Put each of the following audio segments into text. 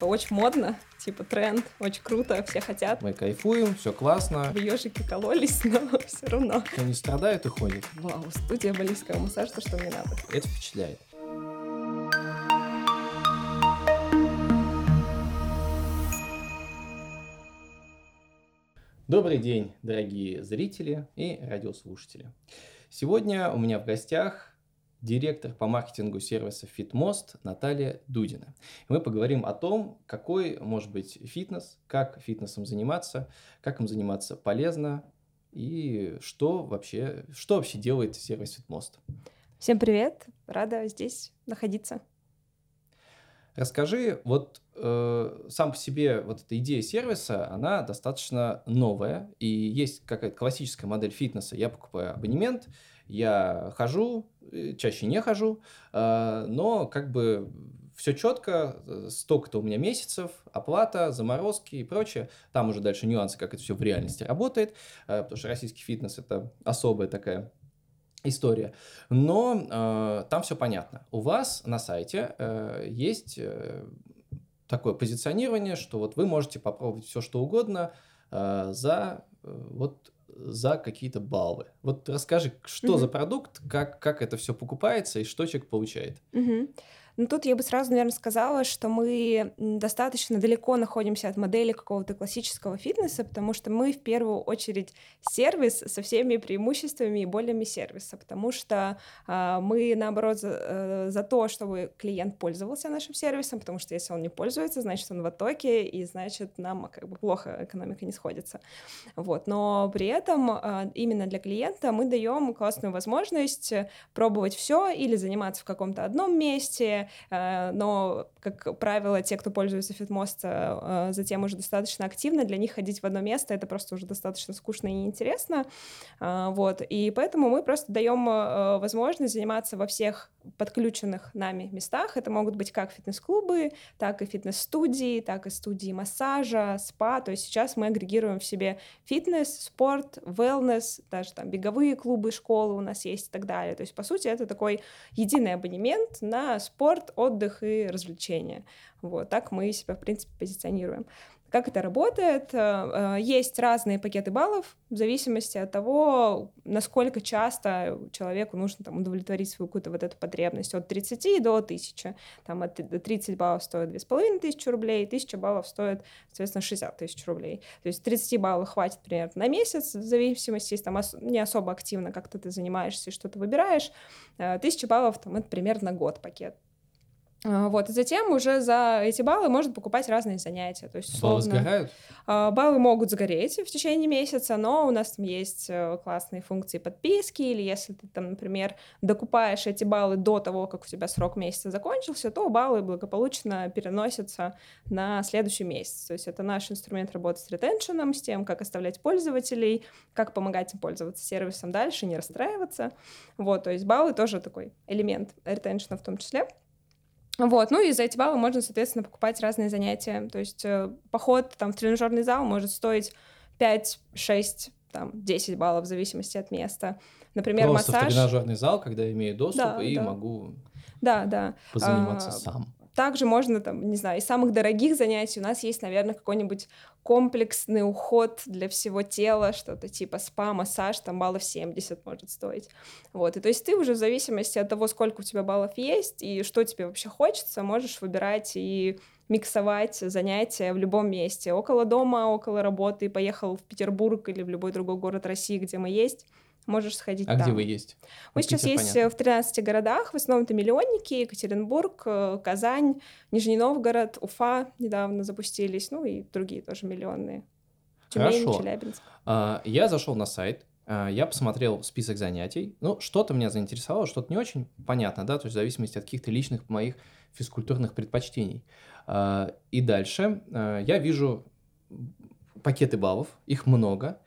Очень модно, типа тренд, очень круто, все хотят. Мы кайфуем, все классно. Ежики кололись, но все равно. Кто не страдает и ходит. Вау, студия балийского массажа, то, что мне надо. Это впечатляет. Добрый день, дорогие зрители и радиослушатели. Сегодня у меня в гостях директор по маркетингу сервиса FitMost Наталья Дудина. И мы поговорим о том, какой может быть фитнес, как фитнесом заниматься, как им заниматься полезно и что вообще, что вообще делает сервис FitMost. Всем привет, рада здесь находиться. Расскажи, вот э, сам по себе вот эта идея сервиса, она достаточно новая, и есть какая-то классическая модель фитнеса. Я покупаю абонемент, я хожу, чаще не хожу, э, но как бы все четко, э, столько-то у меня месяцев, оплата, заморозки и прочее. Там уже дальше нюансы, как это все в реальности работает, потому что российский фитнес это особая такая история. Но э, там все понятно. У вас на сайте э, есть э, такое позиционирование, что вот вы можете попробовать все что угодно э, за э, вот за какие-то баллы. Вот расскажи, что угу. за продукт, как, как это все покупается и что человек получает. Угу. Ну, тут я бы сразу, наверное, сказала, что мы достаточно далеко находимся от модели какого-то классического фитнеса, потому что мы в первую очередь сервис со всеми преимуществами и болями сервиса, потому что э, мы, наоборот, за, э, за то, чтобы клиент пользовался нашим сервисом, потому что если он не пользуется, значит, он в оттоке, и значит, нам как бы плохо экономика не сходится. Вот. Но при этом э, именно для клиента мы даем классную возможность пробовать все или заниматься в каком-то одном месте, Э, но, как правило, те, кто пользуется Фитмост, э, затем уже достаточно активно, для них ходить в одно место — это просто уже достаточно скучно и неинтересно, э, вот, и поэтому мы просто даем возможность заниматься во всех подключенных нами местах. Это могут быть как фитнес-клубы, так и фитнес-студии, так и студии массажа, спа. То есть сейчас мы агрегируем в себе фитнес, спорт, wellness, даже там беговые клубы, школы у нас есть и так далее. То есть, по сути, это такой единый абонемент на спорт, отдых и развлечения. Вот так мы себя, в принципе, позиционируем. Как это работает? Э, э, есть разные пакеты баллов в зависимости от того, насколько часто человеку нужно там, удовлетворить свою какую-то вот эту потребность. От 30 до 1000. Там от 30 баллов стоит 2500 рублей, 1000 баллов стоит, соответственно, 60 тысяч рублей. То есть 30 баллов хватит примерно на месяц, в зависимости, если там не особо активно как-то ты занимаешься и что-то выбираешь. 1000 э, баллов там, это примерно год пакет. А, вот, и затем уже за эти баллы можно покупать разные занятия. То есть, условно, баллы сгорают? А, баллы могут сгореть в течение месяца, но у нас там есть э, классные функции подписки, или если ты там, например, докупаешь эти баллы до того, как у тебя срок месяца закончился, то баллы благополучно переносятся на следующий месяц. То есть это наш инструмент работы с ретеншеном, с тем, как оставлять пользователей, как помогать им пользоваться сервисом дальше, не расстраиваться. Вот, то есть баллы тоже такой элемент ретеншена в том числе. Вот, ну и за эти баллы можно, соответственно, покупать разные занятия. То есть э, поход там в тренажерный зал может стоить 5, 6, там, 10 баллов в зависимости от места. Например, Просто массаж... в тренажерный зал, когда я имею доступ да, и да. могу да, да. позаниматься а, сам. Также можно, там, не знаю, из самых дорогих занятий у нас есть, наверное, какой-нибудь комплексный уход для всего тела, что-то типа спа, массаж, там баллов 70 может стоить. Вот, и то есть ты уже в зависимости от того, сколько у тебя баллов есть и что тебе вообще хочется, можешь выбирать и миксовать занятия в любом месте. Около дома, около работы, поехал в Петербург или в любой другой город России, где мы есть, можешь сходить а там. где вы есть? Мы сейчас есть понятно. в 13 городах, в основном это миллионники, Екатеринбург, э, Казань, Нижний Новгород, Уфа недавно запустились, ну и другие тоже миллионные. Тюмень, Хорошо. Челябинск. А, я зашел на сайт, а, я посмотрел список занятий. Ну, что-то меня заинтересовало, что-то не очень понятно, да, то есть в зависимости от каких-то личных моих физкультурных предпочтений. А, и дальше я вижу пакеты баллов, их много,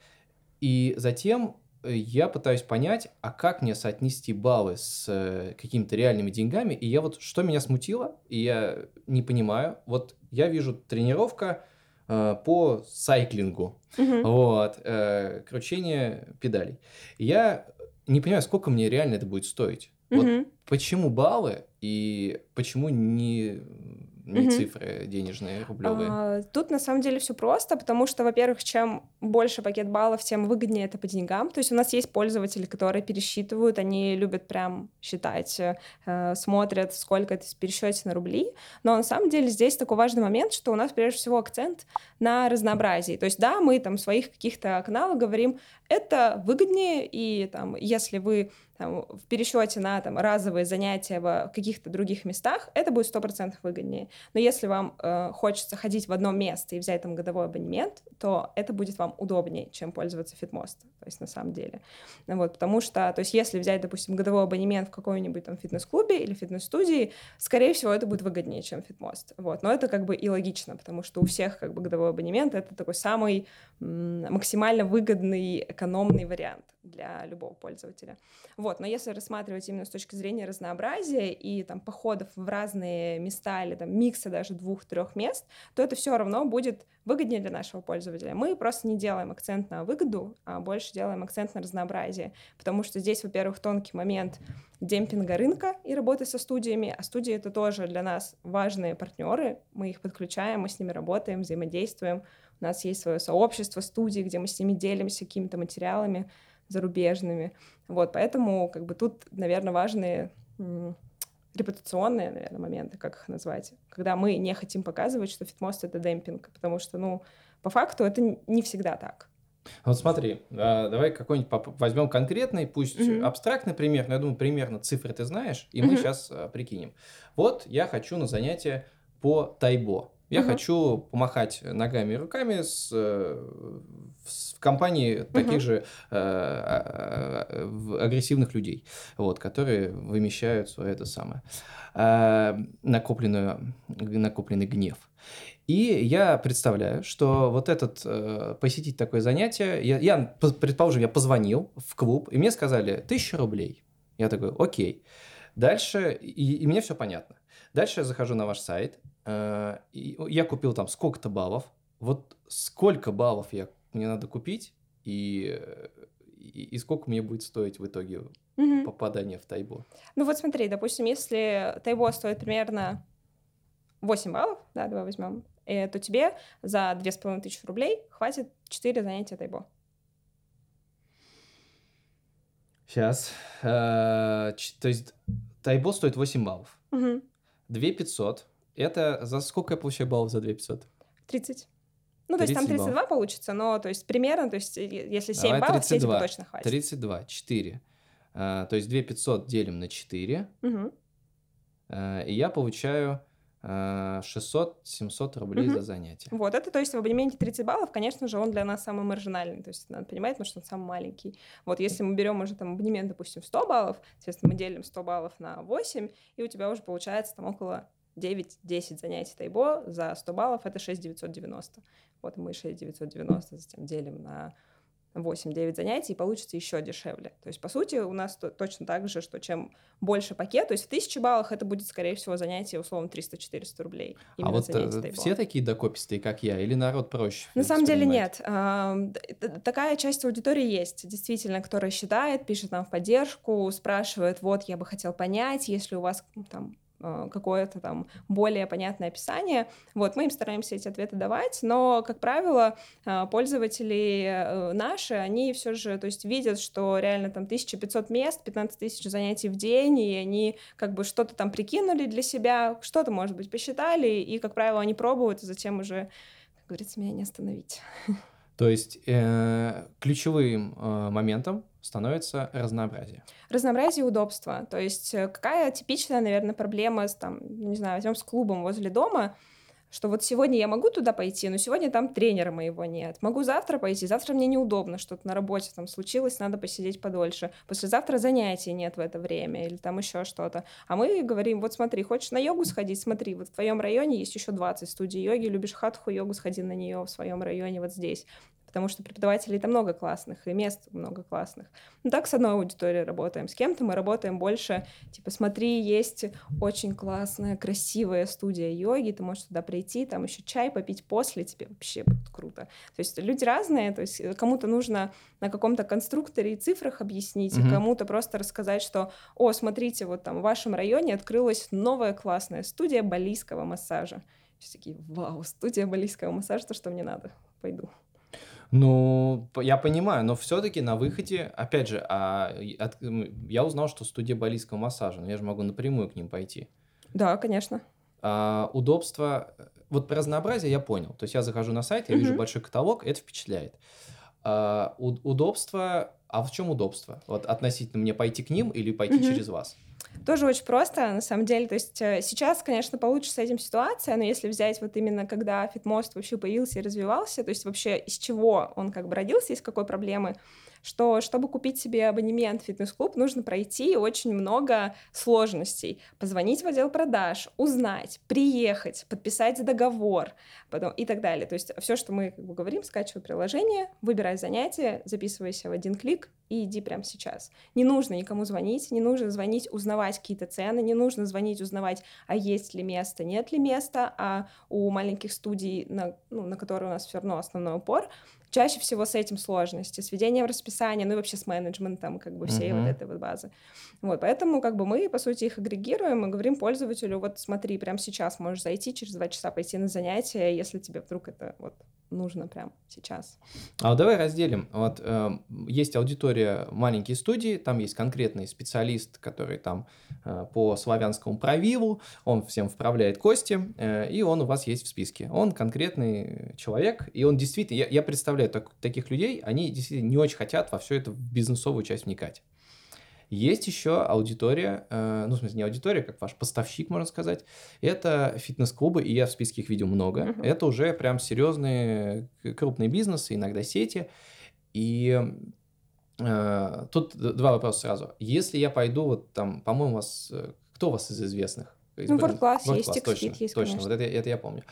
и затем я пытаюсь понять, а как мне соотнести баллы с э, какими-то реальными деньгами. И я вот, что меня смутило, и я не понимаю, вот я вижу тренировка э, по сайклингу, вот, э, кручение педалей. Я не понимаю, сколько мне реально это будет стоить. Вот почему баллы и почему не не угу. цифры денежные, рублевые? А, тут на самом деле все просто, потому что, во-первых, чем больше пакет баллов, тем выгоднее это по деньгам. То есть у нас есть пользователи, которые пересчитывают, они любят прям считать, э, смотрят, сколько это в пересчете на рубли. Но на самом деле здесь такой важный момент, что у нас прежде всего акцент на разнообразии. То есть да, мы там в своих каких-то каналах говорим, это выгоднее, и там, если вы там, в пересчете на там, разовые занятия в каких-то других местах, это будет 100% выгоднее. Но если вам э, хочется ходить в одно место и взять там годовой абонемент, то это будет вам удобнее, чем пользоваться Fitmost, то есть на самом деле. Вот, потому что, то есть если взять, допустим, годовой абонемент в какой-нибудь там фитнес-клубе или фитнес-студии, скорее всего, это будет выгоднее, чем Fitmost. Вот, но это как бы и логично, потому что у всех как бы годовой абонемент — это такой самый максимально выгодный, экономный вариант для любого пользователя. Вот, но если рассматривать именно с точки зрения разнообразия и там походов в разные места или там микса даже двух-трех мест, то это все равно будет выгоднее для нашего пользователя. Мы просто не делаем акцент на выгоду, а больше делаем акцент на разнообразие, потому что здесь, во-первых, тонкий момент демпинга рынка и работы со студиями, а студии это тоже для нас важные партнеры, мы их подключаем, мы с ними работаем, взаимодействуем, у нас есть свое сообщество студий, где мы с ними делимся какими-то материалами, зарубежными. Вот, поэтому как бы тут, наверное, важные репутационные, наверное, моменты, как их назвать, когда мы не хотим показывать, что фитмост — это демпинг, потому что, ну, по факту это не всегда так. Вот смотри, а, давай какой-нибудь возьмем конкретный, пусть mm-hmm. абстрактный пример, но я думаю, примерно цифры ты знаешь, и mm-hmm. мы сейчас а, прикинем. Вот я хочу на занятие по тайбо. Я uh-huh. хочу помахать ногами и руками с, э, в компании таких uh-huh. же э, э, агрессивных людей, вот, которые вымещают свое это самое э, накопленную, накопленный гнев. И я представляю, что вот этот э, посетить такое занятие, я, я, предположим, я позвонил в клуб, и мне сказали тысяча рублей. Я такой, окей. Дальше, и, и мне все понятно. Дальше я захожу на ваш сайт, я купил там сколько-то баллов. Вот сколько баллов я, мне надо купить, и, и, и сколько мне будет стоить в итоге угу. попадание в Тайбо? Ну вот смотри, допустим, если Тайбо стоит примерно 8 баллов, да, давай возьмем, э, то тебе за 2500 рублей хватит 4 занятия Тайбо. Сейчас. Э, то есть Тайбо стоит 8 баллов. Угу. 2500 это за сколько я получаю баллов за 2500? 30. Ну, то есть там 32 баллов. получится, но то есть примерно, то есть если 7 Давай баллов, 32. все точно хватит. 32, 4. А, то есть 2500 делим на 4. Угу. А, и я получаю 600-700 рублей угу. за занятие. Вот, это то есть в абонементе 30 баллов, конечно же, он для нас самый маржинальный, то есть надо понимать, потому что он самый маленький. Вот, если мы берем уже там абонемент, допустим, 100 баллов, соответственно, мы делим 100 баллов на 8, и у тебя уже получается там около 9-10 занятий тайбо за 100 баллов — это 6 Вот мы 6 затем делим на 8-9 занятий, и получится еще дешевле. То есть, по сути, у нас то, точно так же, что чем больше пакет, то есть в 1000 баллах это будет, скорее всего, занятие, условно, 300-400 рублей. А вот э, все такие докопистые, как я, или народ проще? На самом деле нет. Такая часть аудитории есть, действительно, которая считает, пишет нам в поддержку, спрашивает, вот, я бы хотел понять, если у вас там какое-то там более понятное описание. Вот, мы им стараемся эти ответы давать, но, как правило, э, пользователи э, наши, они все же, то есть видят, что реально там 1500 мест, 15 тысяч занятий в день, и они как бы что-то там прикинули для себя, что-то, может быть, посчитали, и, как правило, они пробуют, и затем уже, как говорится, меня не остановить. То есть э, ключевым э, моментом становится разнообразие. Разнообразие и удобство. То есть э, какая типичная, наверное, проблема с, там, не знаю, возьмем с клубом возле дома, что вот сегодня я могу туда пойти, но сегодня там тренера моего нет. Могу завтра пойти, завтра мне неудобно, что-то на работе там случилось, надо посидеть подольше. Послезавтра занятий нет в это время или там еще что-то. А мы говорим, вот смотри, хочешь на йогу сходить, смотри, вот в твоем районе есть еще 20 студий йоги, любишь хатху йогу, сходи на нее в своем районе вот здесь потому что преподавателей там много классных, и мест много классных. Ну так с одной аудиторией работаем, с кем-то мы работаем больше, типа, смотри, есть очень классная, красивая студия йоги, ты можешь туда прийти, там еще чай попить после, тебе вообще будет круто. То есть люди разные, то есть кому-то нужно на каком-то конструкторе и цифрах объяснить, mm-hmm. кому-то просто рассказать, что, о, смотрите, вот там в вашем районе открылась новая классная студия балийского массажа. Все такие, вау, студия балийского массажа, то, что мне надо, пойду. Ну, я понимаю, но все-таки на выходе, опять же, а, от, я узнал, что студия балийского массажа, но я же могу напрямую к ним пойти. Да, конечно. А, удобство, вот про разнообразие я понял. То есть я захожу на сайт, я угу. вижу большой каталог, это впечатляет. А, у, удобство, а в чем удобство? Вот относительно мне пойти к ним или пойти угу. через вас? Тоже очень просто, на самом деле. То есть э, сейчас, конечно, получше с этим ситуация, но если взять вот именно когда Фитмост вообще появился и развивался, то есть вообще из чего он как бы родился, из какой проблемы, что чтобы купить себе абонемент в фитнес-клуб, нужно пройти очень много сложностей. Позвонить в отдел продаж, узнать, приехать, подписать договор потом, и так далее. То есть все, что мы как бы, говорим, скачивай приложение, выбирай занятие, записывайся в один клик и иди прямо сейчас. Не нужно никому звонить, не нужно звонить, узнавать какие-то цены, не нужно звонить, узнавать, а есть ли место, нет ли места, а у маленьких студий, на, ну, на которые у нас все равно основной упор, чаще всего с этим сложности, с ведением расписания, ну и вообще с менеджментом как бы всей uh-huh. вот этой вот базы. Вот, поэтому как бы мы, по сути, их агрегируем и говорим пользователю, вот смотри, прямо сейчас можешь зайти, через два часа пойти на занятия, если тебе вдруг это вот нужно прямо сейчас. А давай разделим. Вот э, есть аудитория маленькие студии, там есть конкретный специалист, который там э, по славянскому правилу, он всем вправляет кости, э, и он у вас есть в списке. Он конкретный человек, и он действительно, я, я представляю так, таких людей, они действительно не очень хотят во все это в бизнесовую часть вникать. Есть еще аудитория, э, ну, в смысле, не аудитория, как ваш поставщик, можно сказать. Это фитнес-клубы, и я в списке их видел много. Uh-huh. Это уже прям серьезные крупные бизнесы, иногда сети. И э, тут два вопроса сразу. Если я пойду, вот там, по-моему, вас, э, кто у вас из известных? Ну, WordClass есть, WordClass, точно, есть, точно, вот это, это я помню.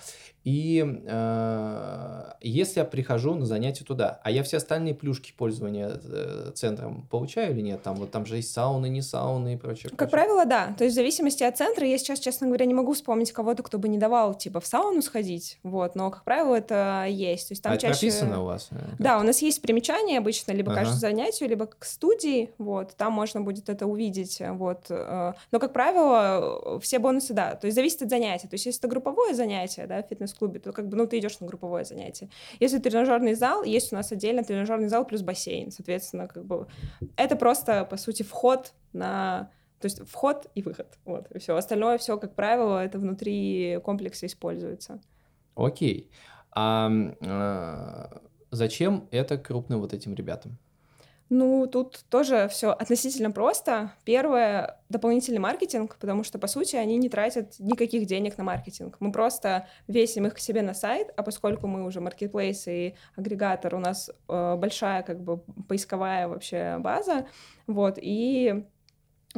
И э, если я прихожу на занятие туда, а я все остальные плюшки пользования э, центром получаю или нет? Там вот там же есть сауны, не сауны и прочее. Как правило, да. То есть в зависимости от центра, я сейчас, честно говоря, не могу вспомнить кого-то, кто бы не давал типа в сауну сходить, вот. Но как правило это есть. То есть там а чаще. Это прописано у вас? Э, да, у нас есть примечания обычно либо ага. каждому занятию, либо к студии, вот. Там можно будет это увидеть, вот. Э. Но как правило все бонусы да. То есть зависит от занятия. То есть если это групповое занятие, да, фитнес фитнес-клубе, то как бы, ну, ты идешь на групповое занятие. Если тренажерный зал, есть у нас отдельно тренажерный зал плюс бассейн, соответственно, как бы это просто, по сути, вход на то есть вход и выход. Вот, и все. Остальное все, как правило, это внутри комплекса используется. Окей. А, а зачем это крупным вот этим ребятам? Ну, тут тоже все относительно просто. Первое — дополнительный маркетинг, потому что, по сути, они не тратят никаких денег на маркетинг. Мы просто весим их к себе на сайт, а поскольку мы уже маркетплейс и агрегатор, у нас э, большая как бы поисковая вообще база, вот, и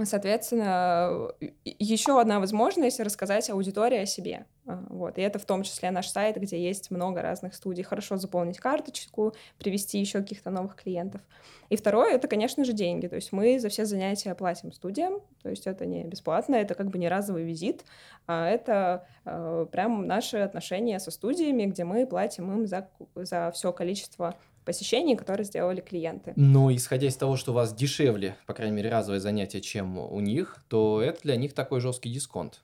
Соответственно, еще одна возможность рассказать аудитории о себе. А, вот. И это в том числе наш сайт, где есть много разных студий. Хорошо заполнить карточку, привести еще каких-то новых клиентов. И второе, это, конечно же, деньги. То есть мы за все занятия платим студиям. То есть это не бесплатно, это как бы не разовый визит, а это э, прям наши отношения со студиями, где мы платим им за, за все количество посещений, которые сделали клиенты. Но исходя из того, что у вас дешевле, по крайней мере, разовое занятие, чем у них, то это для них такой жесткий дисконт.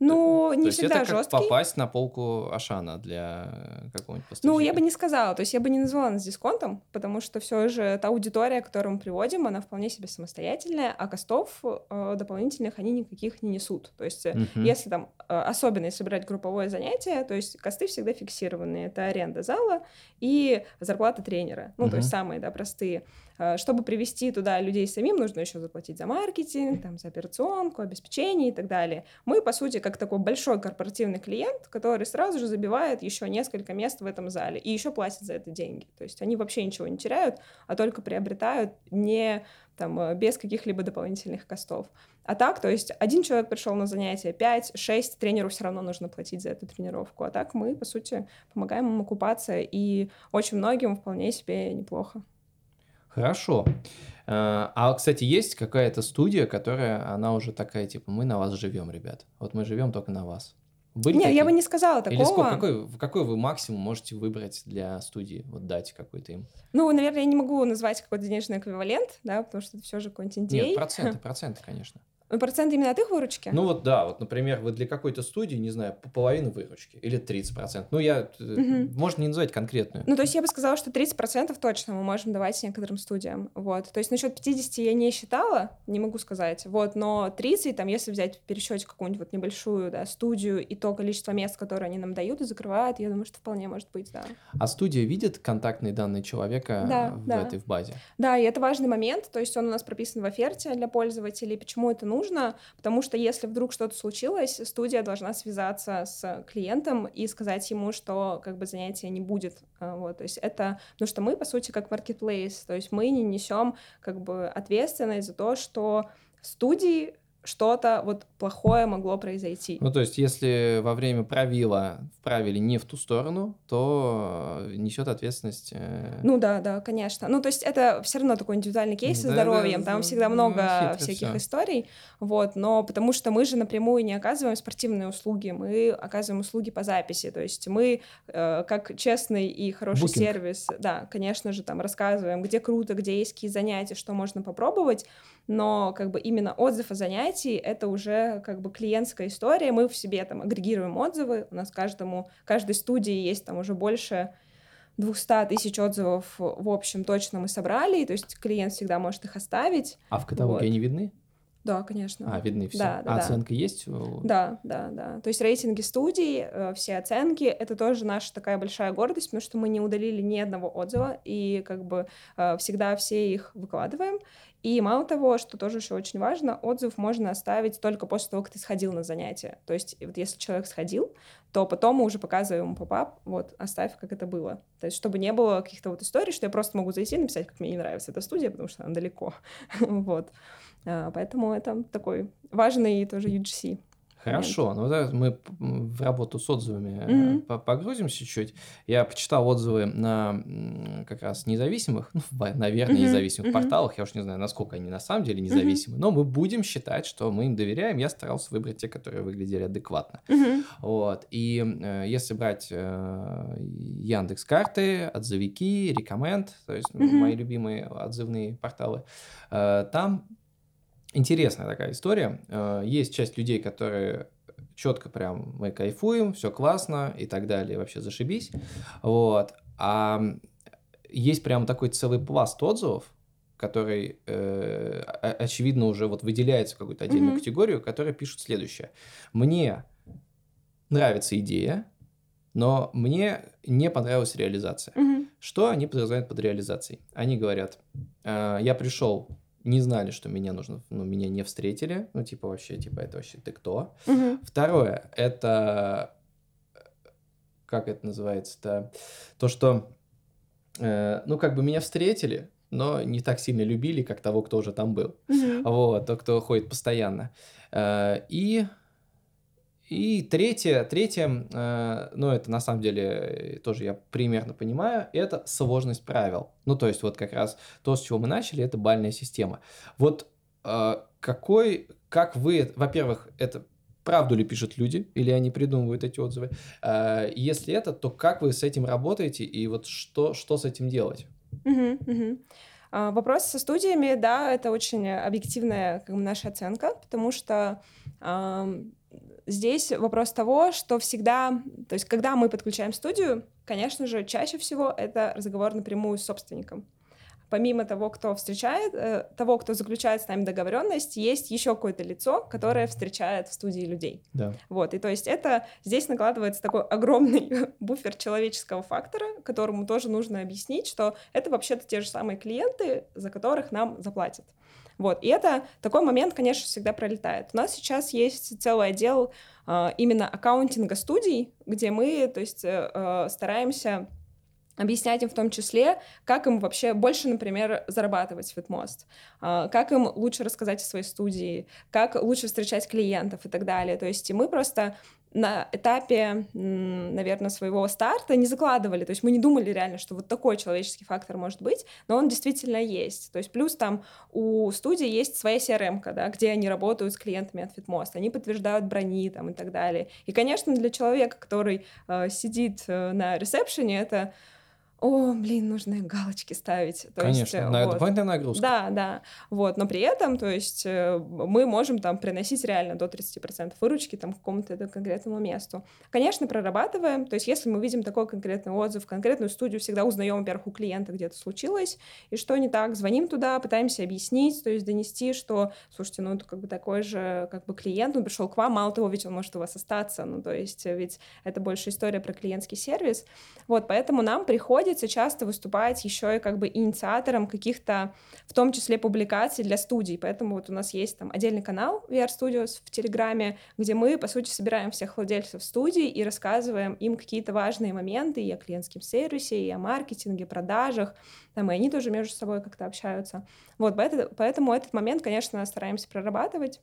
Ну, не то всегда есть это жесткий. как попасть на полку Ашана для какого-нибудь поставщика. Ну, я бы не сказала, то есть я бы не назвала нас дисконтом, потому что все же та аудитория, которую мы приводим, она вполне себе самостоятельная, а костов э, дополнительных они никаких не несут. То есть uh-huh. если там, э, особенно если брать групповое занятие, то есть косты всегда фиксированные. Это аренда зала и зарплата тренера. Ну, uh-huh. то есть самые, да, простые. Э, чтобы привести туда людей самим, нужно еще заплатить за маркетинг, там, за операционку, обеспечение и так далее. Мы, по сути, как такой большой корпоративный клиент, который сразу же забивает еще несколько мест в этом зале и еще платит за это деньги. То есть они вообще ничего не теряют, а только приобретают не там, э, без каких-либо дополнительных костов. А так, то есть один человек пришел на занятие, 5-6, тренеру все равно нужно платить за эту тренировку. А так мы, по сути, помогаем им окупаться, и очень многим вполне себе неплохо. Хорошо. Э, а, кстати, есть какая-то студия, которая, она уже такая, типа, мы на вас живем, ребят. Вот мы живем только на вас. Были Нет, такие? я бы не сказала такого. Или сколько, какой, какой вы максимум можете выбрать для студии? Вот дать какой-то им. Ну, наверное, я не могу назвать какой-то денежный эквивалент, да, потому что это все же какой-нибудь Нет, проценты, проценты, конечно. Ну, процент именно от их выручки? Ну вот да, вот, например, вы для какой-то студии, не знаю, половину выручки или 30%. Ну, я, угу. можно не называть конкретную. Ну, то есть я бы сказала, что 30% точно мы можем давать некоторым студиям. Вот. То есть насчет 50 я не считала, не могу сказать. Вот, но 30, там, если взять в пересчете какую-нибудь вот небольшую да, студию и то количество мест, которые они нам дают и закрывают, я думаю, что вполне может быть, да. А студия видит контактные данные человека да, в да. этой в базе? Да, и это важный момент. То есть он у нас прописан в оферте для пользователей. Почему это нужно? Потому что если вдруг что-то случилось, студия должна связаться с клиентом и сказать ему, что как бы занятия не будет. А, вот, то есть это, потому что мы, по сути, как marketplace, то есть мы не несем как бы ответственность за то, что студии что-то вот плохое могло произойти. Ну, то есть, если во время правила вправили не в ту сторону, то э, несет ответственность. Э... Ну да, да, конечно. Ну, то есть, это все равно такой индивидуальный кейс со здоровьем. Да, Там всегда много всяких всё. историй. Вот, но потому что мы же напрямую не оказываем спортивные услуги, мы оказываем услуги по записи. То есть мы, э, как честный и хороший Booking. сервис, да, конечно же, там рассказываем, где круто, где есть какие занятия, что можно попробовать но как бы именно отзыв о занятии — это уже как бы клиентская история, мы в себе там агрегируем отзывы, у нас каждому, каждой студии есть там уже больше 200 тысяч отзывов в общем точно мы собрали, то есть клиент всегда может их оставить. А в каталоге вот. они видны? Да, конечно. А, видны все. Да, да, а оценка есть? Да, да, да. То есть рейтинги студий, э, все оценки, это тоже наша такая большая гордость, потому что мы не удалили ни одного отзыва, и как бы э, всегда все их выкладываем. И мало того, что тоже еще очень важно, отзыв можно оставить только после того, как ты сходил на занятие. То есть вот если человек сходил, то потом мы уже показываем ему поп вот, оставь, как это было. То есть чтобы не было каких-то вот историй, что я просто могу зайти и написать, как мне не нравится эта студия, потому что она далеко. вот. А, поэтому это такой важный тоже UGC. Хорошо, ну да, мы в работу с отзывами mm-hmm. погрузимся чуть. Я почитал отзывы на как раз независимых, ну, наверное, mm-hmm. независимых mm-hmm. порталах. Я уж не знаю, насколько они на самом деле независимы, mm-hmm. но мы будем считать, что мы им доверяем. Я старался выбрать те, которые выглядели адекватно. Mm-hmm. Вот. И э, если брать э, Яндекс карты, отзывики, рекоменд, то есть mm-hmm. мои любимые отзывные порталы, э, там интересная такая история. Э, есть часть людей, которые четко прям мы кайфуем, все классно и так далее, вообще зашибись. Вот. А есть прям такой целый пласт отзывов, который, э, очевидно, уже вот выделяется в какую-то отдельную mm-hmm. категорию, которые пишут следующее. Мне нравится идея, но мне не понравилась реализация. Mm-hmm. Что они подразумевают под реализацией? Они говорят, э, я пришел не знали, что меня нужно, ну, меня не встретили, ну, типа, вообще, типа, это вообще ты кто? Угу. Второе, это, как это называется-то, то, что, э, ну, как бы меня встретили, но не так сильно любили, как того, кто уже там был. Угу. Вот, то, кто ходит постоянно. Э, и и третье, третье, э, ну это на самом деле э, тоже я примерно понимаю, это сложность правил. Ну то есть вот как раз то, с чего мы начали, это бальная система. Вот э, какой, как вы, во-первых, это правду ли пишут люди, или они придумывают эти отзывы? Если это, то как вы с этим работаете и вот что, что с этим делать? Угу, угу. Вопрос со студиями, да, это очень объективная как бы, наша оценка, потому что Здесь вопрос того, что всегда, то есть когда мы подключаем студию, конечно же, чаще всего это разговор напрямую с собственником. Помимо того, кто встречает, э, того, кто заключает с нами договоренность, есть еще какое-то лицо, которое встречает в студии людей. Да. Вот, и то есть это здесь накладывается такой огромный буфер человеческого фактора, которому тоже нужно объяснить, что это вообще-то те же самые клиенты, за которых нам заплатят. Вот, и это такой момент, конечно, всегда пролетает. У нас сейчас есть целый отдел э, именно аккаунтинга студий, где мы, то есть, э, э стараемся объяснять им в том числе, как им вообще больше, например, зарабатывать в Fitmost, а, как им лучше рассказать о своей студии, как лучше встречать клиентов и так далее. То есть мы просто на этапе, наверное, своего старта не закладывали, то есть мы не думали реально, что вот такой человеческий фактор может быть, но он действительно есть. То есть плюс там у студии есть своя CRM, да, где они работают с клиентами от Fitmost, они подтверждают брони там и так далее. И, конечно, для человека, который э, сидит э, на ресепшене, это о, блин, нужно галочки ставить. То Конечно, есть, на вот. дополнительная нагрузка. Да, да. Вот, но при этом, то есть, э, мы можем там приносить реально до 30% выручки там какому-то конкретному месту. Конечно, прорабатываем, то есть, если мы видим такой конкретный отзыв, конкретную студию, всегда узнаем, во-первых, у клиента где-то случилось, и что не так, звоним туда, пытаемся объяснить, то есть, донести, что, слушайте, ну, это как бы такой же, как бы клиент, он пришел к вам, мало того, ведь он может у вас остаться, ну, то есть, ведь это больше история про клиентский сервис. Вот, поэтому нам приходит приходится часто выступать еще и как бы инициатором каких-то, в том числе, публикаций для студий. Поэтому вот у нас есть там отдельный канал VR Studios в Телеграме, где мы, по сути, собираем всех владельцев студий и рассказываем им какие-то важные моменты и о клиентском сервисе, и о маркетинге, продажах, там, и они тоже между собой как-то общаются. Вот, поэтому этот момент, конечно, стараемся прорабатывать.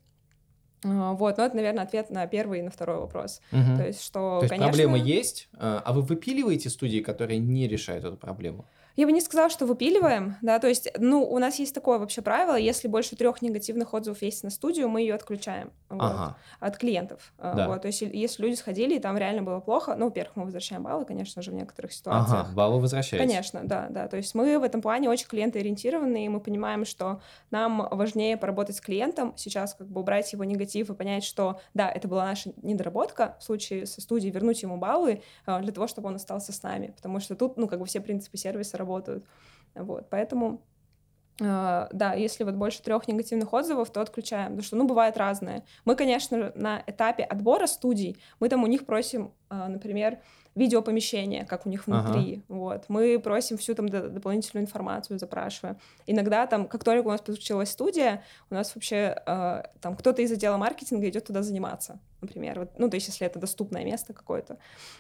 А, вот, ну это, наверное, ответ на первый и на второй вопрос. Угу. То есть, что, То есть конечно... проблема есть, а, а вы выпиливаете студии, которые не решают эту проблему? Я бы не сказала, что выпиливаем, да, то есть, ну, у нас есть такое вообще правило, если больше трех негативных отзывов есть на студию, мы ее отключаем вот, ага. от клиентов. А, да. Вот, то есть, если люди сходили, и там реально было плохо, ну, во-первых, мы возвращаем баллы, конечно же, в некоторых ситуациях. Ага, баллы возвращаете. Конечно, да, да, то есть мы в этом плане очень клиентоориентированы, и мы понимаем, что нам важнее поработать с клиентом, сейчас как бы убрать его негатив и понять, что, да, это была наша недоработка, в случае со студией вернуть ему баллы а, для того, чтобы он остался с нами, потому что тут, ну, как бы все принципы сервиса работают. Вот, поэтому Uh, да, если вот больше трех негативных отзывов, то отключаем, потому что, ну, бывает разное. Мы, конечно, на этапе отбора студий, мы там у них просим, uh, например, видеопомещение, как у них внутри. Ага. Вот. Мы просим всю там дополнительную информацию, запрашиваем. Иногда там, как только у нас подключилась студия, у нас вообще э, там кто-то из отдела маркетинга идет туда заниматься, например. Вот, ну, то есть, если это доступное место какое-то.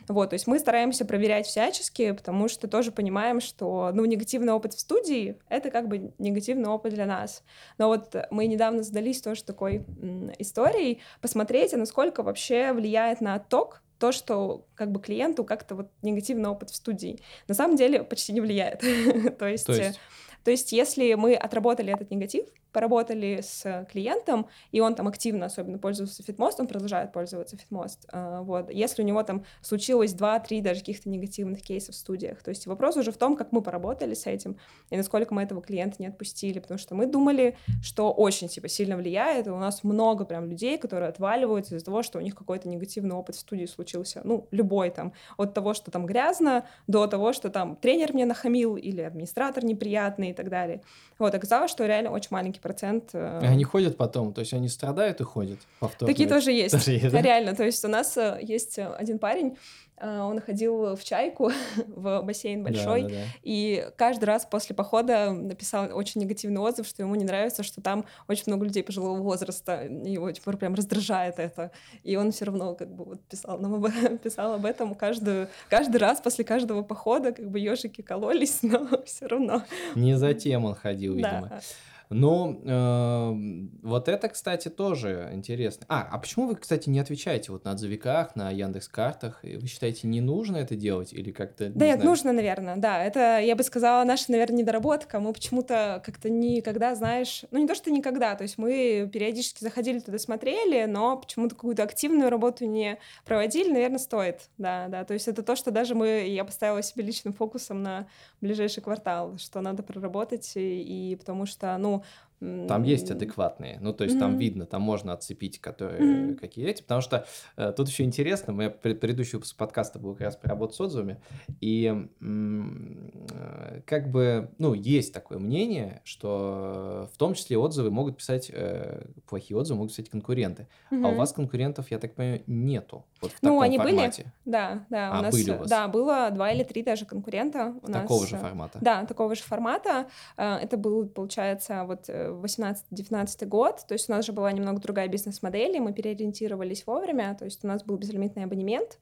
Вот, то есть мы стараемся проверять всячески, потому что тоже понимаем, что, ну, негативный опыт в студии — это как бы негативный опыт для нас. Но вот мы недавно задались тоже такой м, историей, посмотреть, а насколько вообще влияет на отток то, что как бы клиенту как-то вот негативный опыт в студии. На самом деле почти не влияет. то, есть, то есть, то есть, если мы отработали этот негатив, поработали с клиентом, и он там активно особенно пользовался Fitmost, он продолжает пользоваться Fitmost. А, вот. Если у него там случилось 2-3 даже каких-то негативных кейсов в студиях. То есть вопрос уже в том, как мы поработали с этим, и насколько мы этого клиента не отпустили, потому что мы думали, что очень типа сильно влияет, и у нас много прям людей, которые отваливаются из-за того, что у них какой-то негативный опыт в студии случился. Ну, любой там, от того, что там грязно, до того, что там тренер мне нахамил, или администратор неприятный и так далее. Вот, оказалось, что реально очень маленький процент. Э, они ходят потом, то есть они страдают и ходят повторно. Такие тоже есть. Тоже есть да? Реально, то есть у нас э, есть один парень, э, он ходил в чайку в бассейн большой, да, да, да. и каждый раз после похода написал очень негативный отзыв, что ему не нравится, что там очень много людей пожилого возраста, его типа, прям раздражает это. И он все равно как бы вот писал нам об, писал об этом каждую, каждый раз после каждого похода, как бы ежики кололись, но все равно. Не затем он ходил, видимо. Да. Но э, вот это, кстати, тоже интересно. А, а почему вы, кстати, не отвечаете вот на отзывиках, на Яндекс Картах? Вы считаете, не нужно это делать или как-то? Да, нет, нужно, наверное, да. Это, я бы сказала, наша, наверное, недоработка. Мы почему-то как-то никогда, знаешь, ну не то, что никогда, то есть мы периодически заходили туда, смотрели, но почему-то какую-то активную работу не проводили, наверное, стоит, да, да. То есть это то, что даже мы, я поставила себе личным фокусом на ближайший квартал, что надо проработать, и, и потому что, ну, como там есть адекватные, ну то есть mm-hmm. там видно, там можно отцепить, которые mm-hmm. какие эти, потому что э, тут еще интересно, мы предыдущий выпуск подкаста был как раз про работу с отзывами, и э, как бы, ну есть такое мнение, что в том числе отзывы могут писать, э, плохие отзывы могут писать конкуренты, mm-hmm. а у вас конкурентов, я так понимаю, нету вот в ну, таком они формате. были, да, да, а, у нас, были у вас? да, было два или три даже конкурента. У такого нас, же формата? Да, такого же формата. Э, это был, получается, вот э, 18-19 год, то есть у нас же была немного другая бизнес-модель, и мы переориентировались вовремя, то есть у нас был безлимитный абонемент,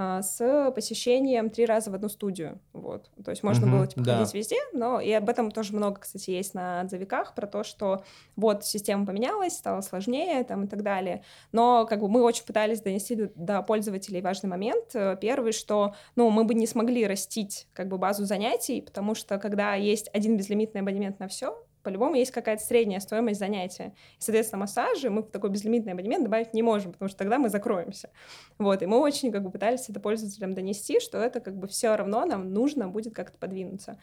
а, с посещением три раза в одну студию. Вот. То есть можно угу, было типа, да. ходить везде, но и об этом тоже много, кстати, есть на отзывиках, про то, что вот система поменялась, стала сложнее там, и так далее. Но как бы мы очень пытались донести до, до пользователей важный момент. Э, первый, что ну, мы бы не смогли растить как бы базу занятий, потому что когда есть один безлимитный абонемент на все, по-любому есть какая-то средняя стоимость занятия. И, соответственно, массажи мы в такой безлимитный абонемент добавить не можем, потому что тогда мы закроемся. Вот, и мы очень как бы пытались это пользователям донести, что это как бы все равно нам нужно будет как-то подвинуться.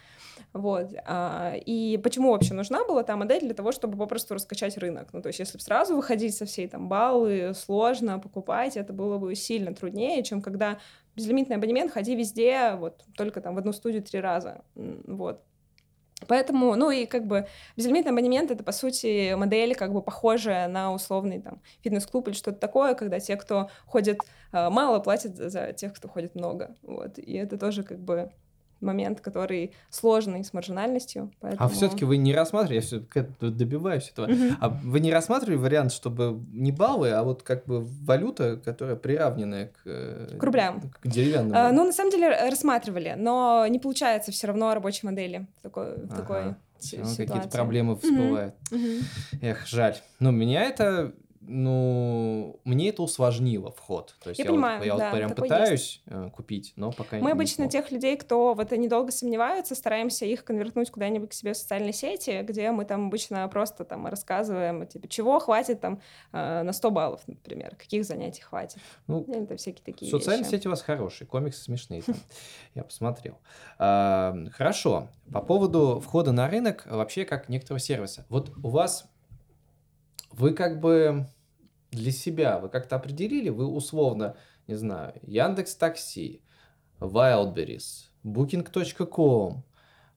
Вот. А, и почему вообще нужна была та модель? Для того, чтобы попросту раскачать рынок. Ну, то есть, если бы сразу выходить со всей там баллы, сложно покупать, это было бы сильно труднее, чем когда безлимитный абонемент, ходи везде, вот, только там в одну студию три раза, вот. Поэтому, ну и как бы безлимитный абонемент — это, по сути, модель как бы похожая на условный там фитнес-клуб или что-то такое, когда те, кто ходит э, мало, платят за тех, кто ходит много. Вот. И это тоже как бы момент, который сложный с маржинальностью. А поэтому... А все-таки вы не рассматривали, я все добиваюсь этого, mm-hmm. а вы не рассматривали вариант, чтобы не баллы, а вот как бы валюта, которая приравненная к, э, к рублям, к деревянным? А, ну, на самом деле рассматривали, но не получается все равно рабочей модели в такой, в ага. такой Какие-то проблемы всплывают. Mm-hmm. Эх, жаль. Но меня это ну, мне это усложнило вход. То есть я, я понимаю, вот, я да, вот прям пытаюсь есть. Э, купить, но пока Мы не обычно смог. тех людей, кто в это недолго сомневаются, стараемся их конвертнуть куда-нибудь к себе в социальные сети, где мы там обычно просто там рассказываем, типа, чего хватит там э, на 100 баллов, например, каких занятий хватит. Ну, это всякие такие Социальные вещи. сети у вас хорошие, комиксы смешные там, я посмотрел. А, хорошо, по поводу входа на рынок, вообще как некоторого сервиса. Вот у вас вы как бы для себя, вы как-то определили, вы условно, не знаю, Яндекс Такси, Wildberries, Booking.com,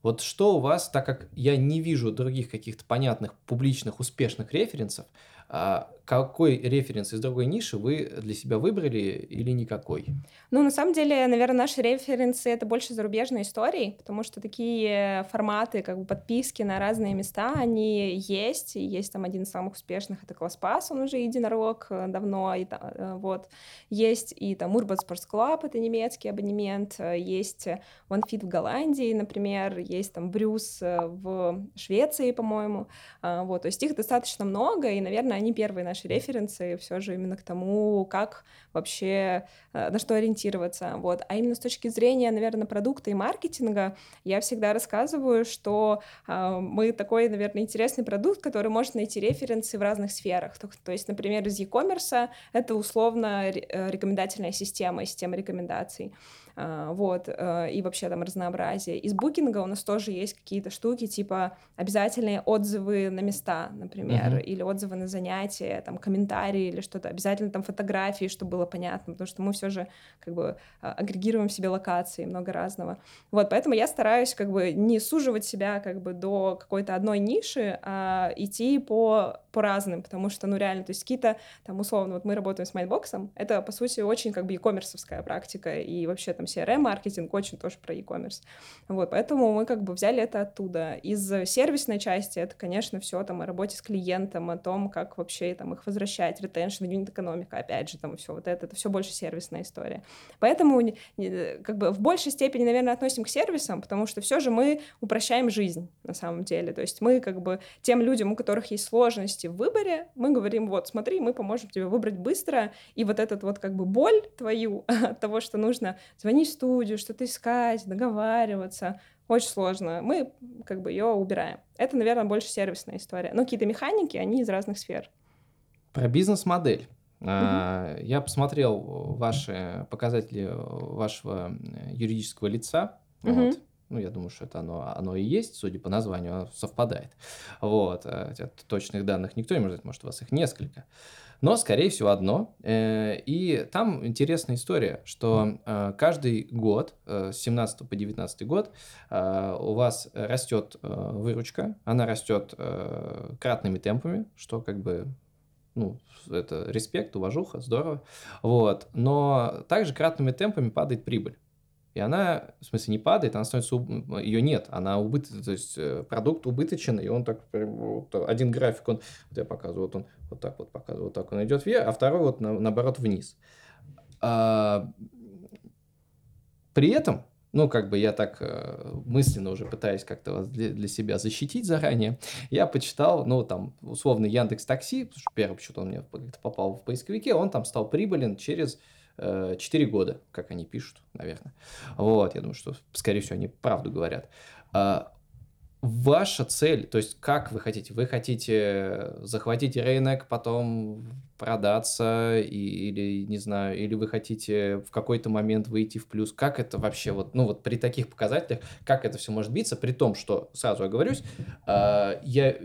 вот что у вас, так как я не вижу других каких-то понятных публичных успешных референсов, а какой референс из другой ниши вы для себя выбрали или никакой? Ну, на самом деле, наверное, наши референсы — это больше зарубежные истории, потому что такие форматы, как бы подписки на разные места, они есть, есть там один из самых успешных — это Класспас, он уже единорог э, давно, и, э, вот. Есть и там Urban Sports Club, это немецкий абонемент, э, есть OneFit в Голландии, например, есть там Брюс в Швеции, по-моему, вот, то есть их достаточно много, и, наверное, они первые наши наши референсы все же именно к тому, как вообще, э, на что ориентироваться. Вот. А именно с точки зрения, наверное, продукта и маркетинга, я всегда рассказываю, что э, мы такой, наверное, интересный продукт, который может найти референсы в разных сферах. То, то есть, например, из e-commerce это условно э, рекомендательная система, система рекомендаций. А, вот, э, и вообще там разнообразие. Из букинга у нас тоже есть какие-то штуки, типа обязательные отзывы на места, например, uh-huh. или отзывы на занятия, там, комментарии или что-то, обязательно там фотографии, чтобы было понятно, потому что мы все же как бы а, агрегируем в себе локации, много разного. Вот, поэтому я стараюсь как бы не суживать себя как бы до какой-то одной ниши, а идти по, по разным, потому что, ну, реально, то есть какие-то там, условно, вот мы работаем с Mindbox, это, по сути, очень как бы e-commerce практика, и вообще там CRM-маркетинг, очень тоже про e-commerce. Вот, поэтому мы как бы взяли это оттуда. Из сервисной части это, конечно, все там о работе с клиентом, о том, как вообще там их возвращать, ретеншн, юнит-экономика, опять же, там все вот это, это все больше сервисная история. Поэтому как бы в большей степени, наверное, относим к сервисам, потому что все же мы упрощаем жизнь на самом деле. То есть мы как бы тем людям, у которых есть сложности в выборе, мы говорим, вот, смотри, мы поможем тебе выбрать быстро, и вот этот вот как бы боль твою от того, что нужно звонить звонить в студию, что-то искать, договариваться. Очень сложно. Мы как бы ее убираем. Это, наверное, больше сервисная история. Но какие-то механики, они из разных сфер. Про бизнес-модель. Угу. Я посмотрел ваши показатели вашего юридического лица. Угу. Вот. Ну, я думаю, что это оно, оно и есть, судя по названию, оно совпадает. Вот. Э, точных данных никто не может знать, может, у вас их несколько но, скорее всего, одно. Э, и там интересная история, что э, каждый год, э, с 17 по 19 год, у вас растет выручка, она растет кратными темпами, что как бы ну, это респект, уважуха, здорово. Вот. Но также кратными темпами падает прибыль. И она, в смысле, не падает, она становится, ее нет, она убыт, то есть э, продукт убыточен, и он так, один график, он, вот я показываю, вот он вот так вот показываю, вот так он идет вверх, а второй вот на, наоборот вниз. А, при этом, ну, как бы я так э, мысленно уже пытаюсь как-то вас для, для себя защитить заранее, я почитал, ну, там, условно, Яндекс Такси, потому что первый почему-то он мне попал в поисковике, он там стал прибылен через 4 э, года, как они пишут, наверное. Вот, я думаю, что, скорее всего, они правду говорят. А, ваша цель, то есть как вы хотите? Вы хотите захватить рынок, потом продаться, и, или, не знаю, или вы хотите в какой-то момент выйти в плюс? Как это вообще, вот, ну вот при таких показателях, как это все может биться, при том, что, сразу оговорюсь, э, я,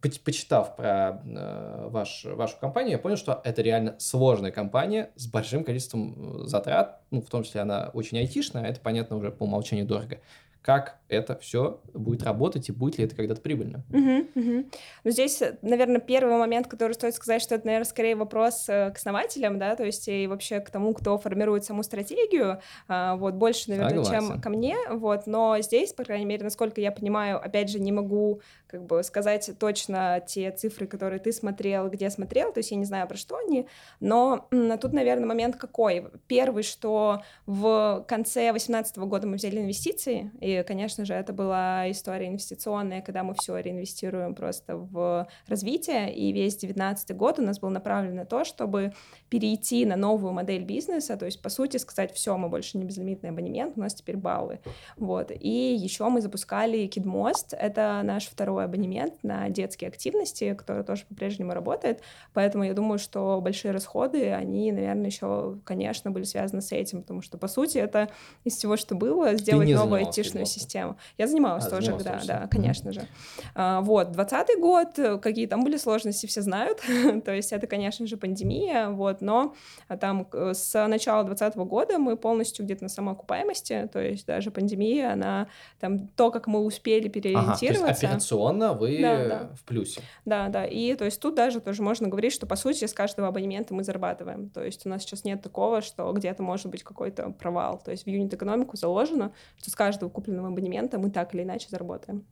по почитав про э, ваш, вашу компанию, я понял, что это реально сложная компания с большим количеством э, затрат, ну, в том числе она очень айтишная, это, понятно, уже по умолчанию дорого как это все будет работать и будет ли это когда-то прибыльно. Угу, угу. Ну, здесь, наверное, первый момент, который стоит сказать, что это, наверное, скорее вопрос э, к основателям, да, то есть и вообще к тому, кто формирует саму стратегию, а, вот, больше, наверное, Согласен. чем ко мне, вот, но здесь, по крайней мере, насколько я понимаю, опять же, не могу как бы сказать точно те цифры, которые ты смотрел, где смотрел, то есть я не знаю, про что они, но тут, наверное, момент какой. Первый, что в конце 2018 года мы взяли инвестиции, и конечно же, это была история инвестиционная, когда мы все реинвестируем просто в развитие, и весь 2019 год у нас был направлен на то, чтобы перейти на новую модель бизнеса, то есть, по сути, сказать, все, мы больше не безлимитный абонемент, у нас теперь баллы. Вот. И еще мы запускали Кидмост, это наш второй абонемент на детские активности, который тоже по-прежнему работает, поэтому я думаю, что большие расходы, они, наверное, еще, конечно, были связаны с этим, потому что, по сути, это из всего, что было, сделать новую айтишную систему. Я занималась а, тоже, занималась да, да, конечно mm-hmm. же. А, вот, двадцатый год, какие там были сложности, все знают, то есть это, конечно же, пандемия, вот, вот, но а, там с начала 2020 года мы полностью где-то на самоокупаемости, то есть даже пандемия, она там то, как мы успели переориентироваться. Ага, то есть операционно вы да, да. в плюсе. Да, да, и то есть тут даже тоже можно говорить, что по сути с каждого абонемента мы зарабатываем, то есть у нас сейчас нет такого, что где-то может быть какой-то провал, то есть в юнит-экономику заложено, что с каждого купленного абонемента мы так или иначе заработаем.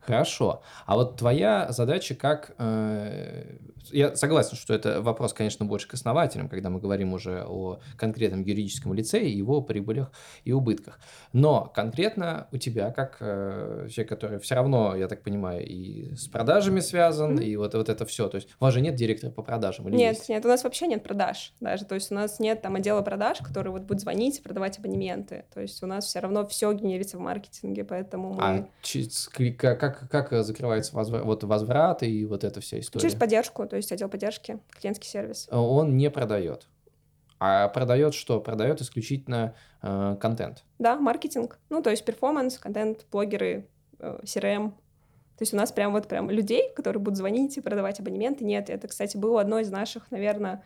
Хорошо. А вот твоя задача как... Э, я согласен, что это вопрос, конечно, больше к основателям, когда мы говорим уже о конкретном юридическом лице и его прибылях и убытках. Но конкретно у тебя, как э, человек, который все равно, я так понимаю, и с продажами связан, mm-hmm. и вот, вот это все. То есть у вас же нет директора по продажам? Или нет, есть? нет, у нас вообще нет продаж даже. То есть у нас нет там отдела продаж, который вот будет звонить и продавать абонементы. То есть у нас все равно все генерится в маркетинге, поэтому мы... А как как, как закрывается возврат, вот возврат и вот эта вся история? Через поддержку, то есть отдел поддержки, клиентский сервис. Он не продает. А продает что? Продает исключительно э, контент. Да, маркетинг. Ну, то есть перформанс, контент, блогеры, э, CRM. То есть у нас прям вот прям людей, которые будут звонить и продавать абонементы, нет. Это, кстати, было одно из наших, наверное,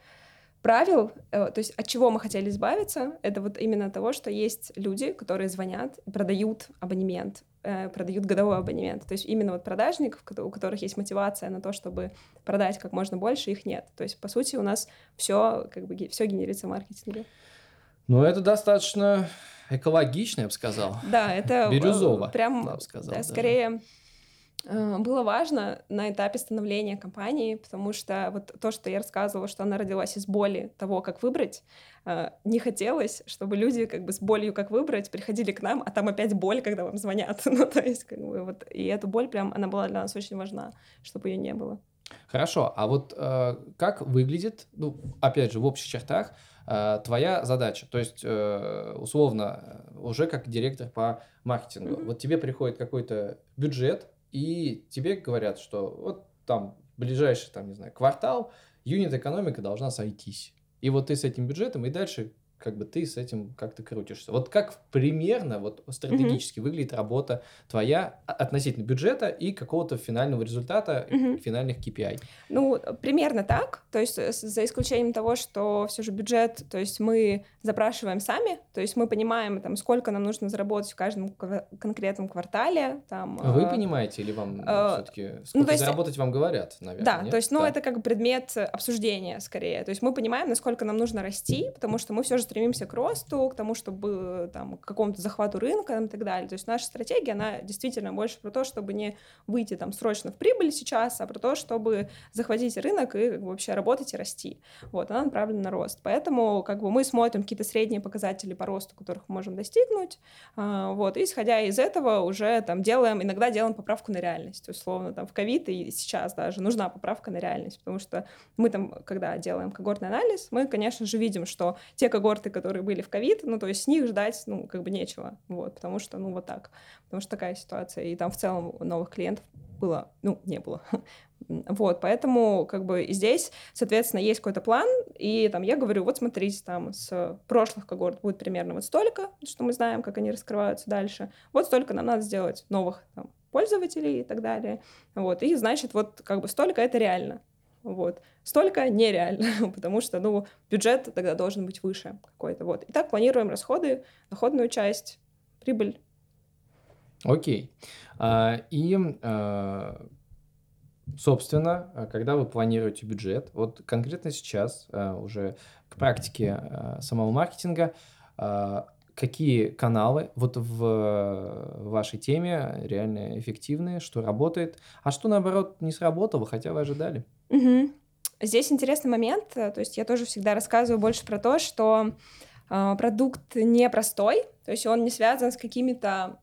правил, э, то есть от чего мы хотели избавиться, это вот именно того, что есть люди, которые звонят продают абонемент, э, продают годовой абонемент. То есть именно вот продажников, у которых есть мотивация на то, чтобы продать как можно больше, их нет. То есть, по сути, у нас все как бы все генерится в маркетинге. Ну, это достаточно экологично, я бы сказал. Да, это э, бирюзово. Прям, я бы сказал, да, скорее Э, было важно на этапе становления компании, потому что вот то, что я рассказывала, что она родилась из боли того, как выбрать, э, не хотелось, чтобы люди как бы с болью, как выбрать, приходили к нам, а там опять боль, когда вам звонят. ну, то есть, как бы, вот, и эта боль прям, она была для нас очень важна, чтобы ее не было. Хорошо, а вот э, как выглядит, ну, опять же, в общих чертах, э, твоя задача? То есть, э, условно, уже как директор по маркетингу, mm-hmm. вот тебе приходит какой-то бюджет, и тебе говорят, что вот там ближайший, там, не знаю, квартал юнит-экономика должна сойтись. И вот ты с этим бюджетом, и дальше как бы ты с этим как-то крутишься. Вот как примерно вот стратегически mm-hmm. выглядит работа твоя относительно бюджета и какого-то финального результата, mm-hmm. финальных KPI? Ну, примерно так. То есть за исключением того, что все же бюджет, то есть мы запрашиваем сами, то есть мы понимаем, там, сколько нам нужно заработать в каждом конкретном квартале. Там, Вы э, понимаете или вам э, все-таки ну, сколько ну, есть, заработать вам говорят, наверное? Да, нет? то есть, ну, да. это как предмет обсуждения скорее. То есть мы понимаем, насколько нам нужно расти, потому что мы все же стремимся к росту, к тому, чтобы там, к какому-то захвату рынка и так далее. То есть наша стратегия, она действительно больше про то, чтобы не выйти там срочно в прибыль сейчас, а про то, чтобы захватить рынок и как бы, вообще работать и расти. Вот, она направлена на рост. Поэтому как бы мы смотрим какие-то средние показатели по росту, которых мы можем достигнуть, а, вот, и исходя из этого уже там делаем, иногда делаем поправку на реальность. Условно, там в ковид и сейчас даже нужна поправка на реальность, потому что мы там, когда делаем когортный анализ, мы, конечно же, видим, что те когорты, которые были в ковид, ну, то есть с них ждать, ну, как бы нечего, вот, потому что, ну, вот так, потому что такая ситуация, и там в целом новых клиентов было, ну, не было. Вот, поэтому как бы здесь, соответственно, есть какой-то план, и там я говорю, вот смотрите, там с прошлых когорт будет примерно вот столько, что мы знаем, как они раскрываются дальше, вот столько нам надо сделать новых там, пользователей и так далее. Вот, и значит, вот как бы столько это реально. Вот. Столько нереально, потому что, ну, бюджет тогда должен быть выше какой-то. Вот. И так планируем расходы, доходную часть, прибыль. Окей. А, и, а, собственно, а, когда вы планируете бюджет, вот конкретно сейчас, уже к практике самого маркетинга, какие каналы вот в вашей теме реально эффективные, что работает, а что, наоборот, не сработало, хотя вы ожидали? Угу. Здесь интересный момент, то есть я тоже всегда рассказываю больше про то, что э, продукт непростой, то есть он не связан с какими-то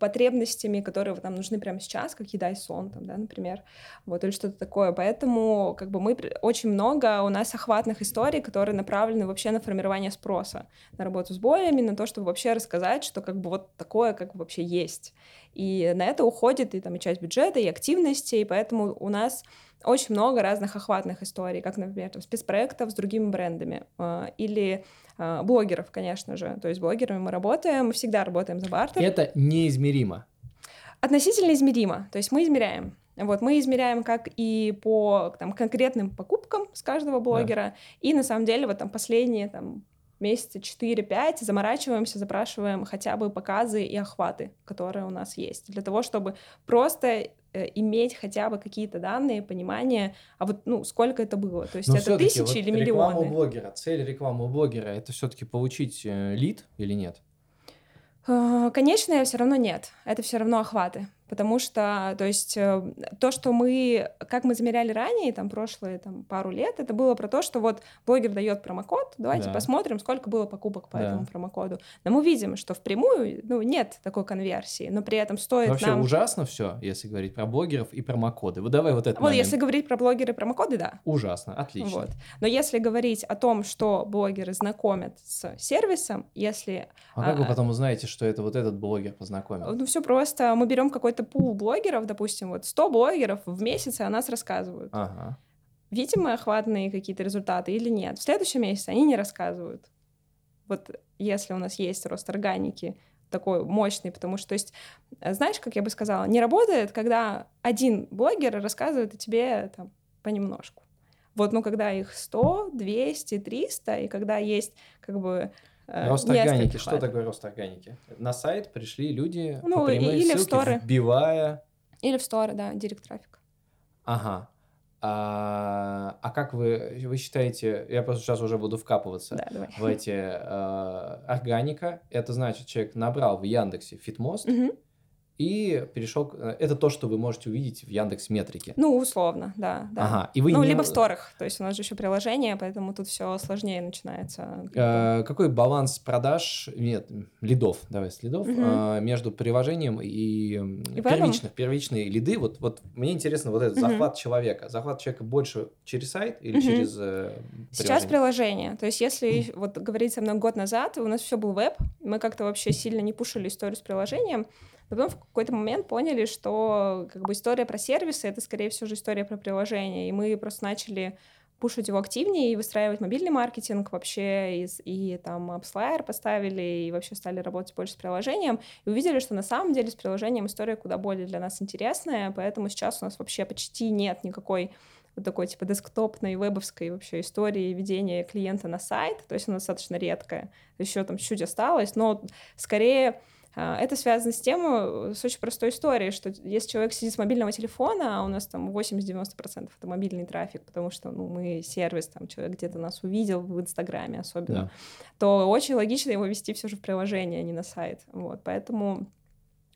потребностями, которые вот нам нужны прямо сейчас, как еда и сон, там, да, например, вот, или что-то такое. Поэтому, как бы, мы очень много у нас охватных историй, которые направлены вообще на формирование спроса, на работу с боями, на то, чтобы вообще рассказать, что, как бы, вот такое, как бы, вообще есть. И на это уходит и там и часть бюджета, и активности, и поэтому у нас очень много разных охватных историй, как, например, там, спецпроектов с другими брендами, э, или э, блогеров, конечно же. То есть блогерами мы работаем, мы всегда работаем за бартер. Это неизмеримо. Относительно измеримо. То есть мы измеряем. Вот, мы измеряем как и по там, конкретным покупкам с каждого блогера, да. и на самом деле вот там последние там, месяца 4-5 заморачиваемся, запрашиваем хотя бы показы и охваты, которые у нас есть, для того, чтобы просто иметь хотя бы какие-то данные, понимание, а вот, ну, сколько это было. То есть Но это тысячи вот или миллионы. Реклама блогера, цель рекламы блогера, это все-таки получить э, лид или нет? А, Конечное все равно нет. Это все равно охваты потому что, то есть, э, то, что мы, как мы замеряли ранее, там, прошлые там, пару лет, это было про то, что вот блогер дает промокод, давайте да. посмотрим, сколько было покупок по да. этому промокоду. Но мы видим, что впрямую, ну, нет такой конверсии, но при этом стоит Вообще нам... ужасно все, если говорить про блогеров и промокоды. Вот давай вот это Вот момент. если говорить про блогеры и промокоды, да. Ужасно, отлично. Вот. Но если говорить о том, что блогеры знакомят с сервисом, если... А, а как вы потом узнаете, что это вот этот блогер познакомил? Ну, все просто. Мы берем какой-то какой-то пул блогеров, допустим, вот 100 блогеров в месяц о нас рассказывают. Ага. Видим мы охватные какие-то результаты или нет? В следующем месяце они не рассказывают. Вот если у нас есть рост органики такой мощный, потому что, то есть, знаешь, как я бы сказала, не работает, когда один блогер рассказывает о тебе там понемножку. Вот, ну, когда их 100, 200, 300, и когда есть как бы Э, рост органики. Что такое рост органики? На сайт пришли люди ну, по прямой или ссылке, в сторы. вбивая... Или в сторы, да, директ трафик. Ага. А, а как вы, вы считаете, я просто сейчас уже буду вкапываться да, давай. в эти э, органика, это значит, человек набрал в Яндексе Фитмост, угу и перешел... Э, это то, что вы можете увидеть в Яндекс Метрике. Ну, условно, да. да. Ага. И вы ну, не... либо в сторах. То есть у нас же еще приложение, поэтому тут все сложнее начинается. Э, какой баланс продаж, нет, лидов, давай, с лидов, угу. э, между приложением и, и первичных, первичные лиды? Вот, вот мне интересно вот этот угу. захват человека. Захват человека больше через сайт или угу. через э, Сейчас приложение. То есть если угу. вот говорить со мной год назад, у нас все был веб, мы как-то вообще сильно не пушили историю с приложением, потом в какой-то момент поняли, что как бы история про сервисы — это, скорее всего, же история про приложение. И мы просто начали пушить его активнее и выстраивать мобильный маркетинг вообще, и, и там AppsLayer поставили, и вообще стали работать больше с приложением, и увидели, что на самом деле с приложением история куда более для нас интересная, поэтому сейчас у нас вообще почти нет никакой вот такой типа десктопной, вебовской вообще истории ведения клиента на сайт, то есть она достаточно редкая, еще там чуть осталось, но скорее это связано с тем, э, с очень простой историей, что если человек сидит с мобильного телефона, а у нас там 80-90% это мобильный трафик, потому что ну, мы сервис, там человек где-то нас увидел в Инстаграме особенно, да. то очень логично его вести все же в приложение, а не на сайт. Вот, поэтому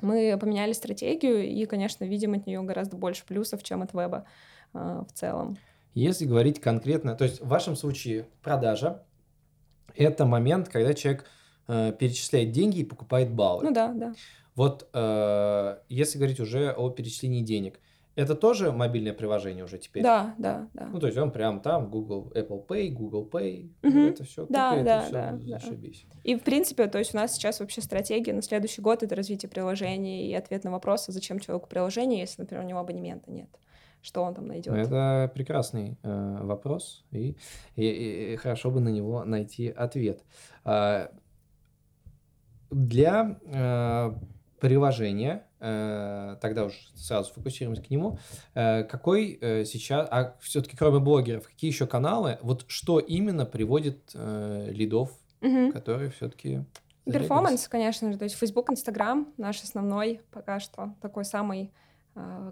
мы поменяли стратегию и, конечно, видим от нее гораздо больше плюсов, чем от веба э, в целом. Если говорить конкретно, то есть в вашем случае продажа – это момент, когда человек э, перечисляет деньги и покупает баллы. Ну да, да. Вот э, если говорить уже о перечислении денег, это тоже мобильное приложение уже теперь? Да, да, да. Ну, то есть он прям там Google, Apple Pay, Google Pay, угу. это все, да, это да, все да, зашибись. Да. И, в принципе, то есть у нас сейчас вообще стратегия на следующий год — это развитие приложений и ответ на вопрос, а зачем человеку приложение, если, например, у него абонемента нет что он там найдет? Это прекрасный э, вопрос, и, и, и хорошо бы на него найти ответ. А, для э, приложения Э, тогда уже сразу фокусируемся к нему. Э, какой э, сейчас, а все-таки кроме блогеров, какие еще каналы, вот что именно приводит лидов, угу. которые все-таки Перформанс, конечно же, то есть Facebook, Instagram наш основной пока что такой самый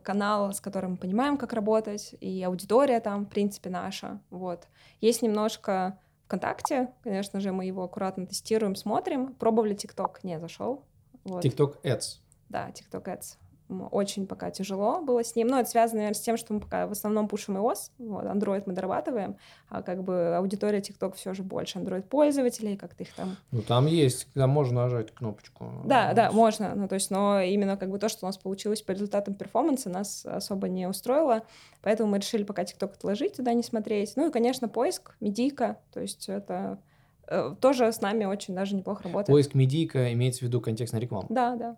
канал, с которым мы понимаем, как работать, и аудитория там, в принципе, наша, вот. Есть немножко ВКонтакте, конечно же, мы его аккуратно тестируем, смотрим. Пробовали ТикТок, не зашел. Вот. TikTok Ads. Да, TikTok Ads. Очень пока тяжело было с ним. Но это связано, наверное, с тем, что мы пока в основном пушим iOS. Вот, Android мы дорабатываем, а как бы аудитория TikTok все же больше Android-пользователей, как-то их там... Ну, там есть, когда можно нажать кнопочку. Да, да, можно. Ну, то есть, но именно как бы то, что у нас получилось по результатам перформанса, нас особо не устроило. Поэтому мы решили пока TikTok отложить, туда не смотреть. Ну и, конечно, поиск, медийка. То есть это э, тоже с нами очень даже неплохо работает. Поиск медийка имеется в виду контекстная реклама. Да, да.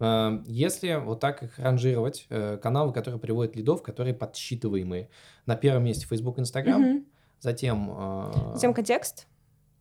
Эм, если вот так их ранжировать, э, каналы, которые приводят лидов, которые подсчитываемые. На первом месте Facebook, Instagram, угу. затем... Э, затем контекст.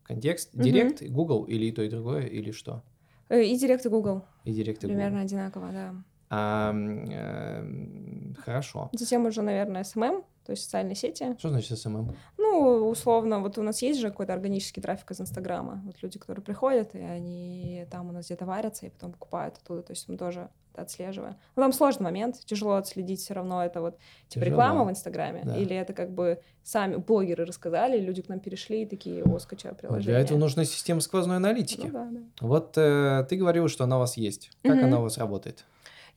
Контекст, Директ, угу. Google или и то, и другое, или что? Э, и Директ, и Google. И Директ, и Примерно Google. одинаково, да. А, э, хорошо. Затем уже, наверное, SMM, то есть социальные сети. Что значит SMM? Ну, условно, вот у нас есть же какой-то органический трафик из Инстаграма. Вот люди, которые приходят, и они там у нас где-то варятся, и потом покупают оттуда. То есть мы тоже это отслеживаем. Но там сложный момент, тяжело отследить все равно. Это вот типа тяжело. реклама в Инстаграме? Да. Или это как бы сами блогеры рассказали, люди к нам перешли и такие, о, скачаю приложение. Для этого нужна система сквозной аналитики. Ну, да, да. Вот э, ты говорила, что она у вас есть. Как угу. она у вас работает?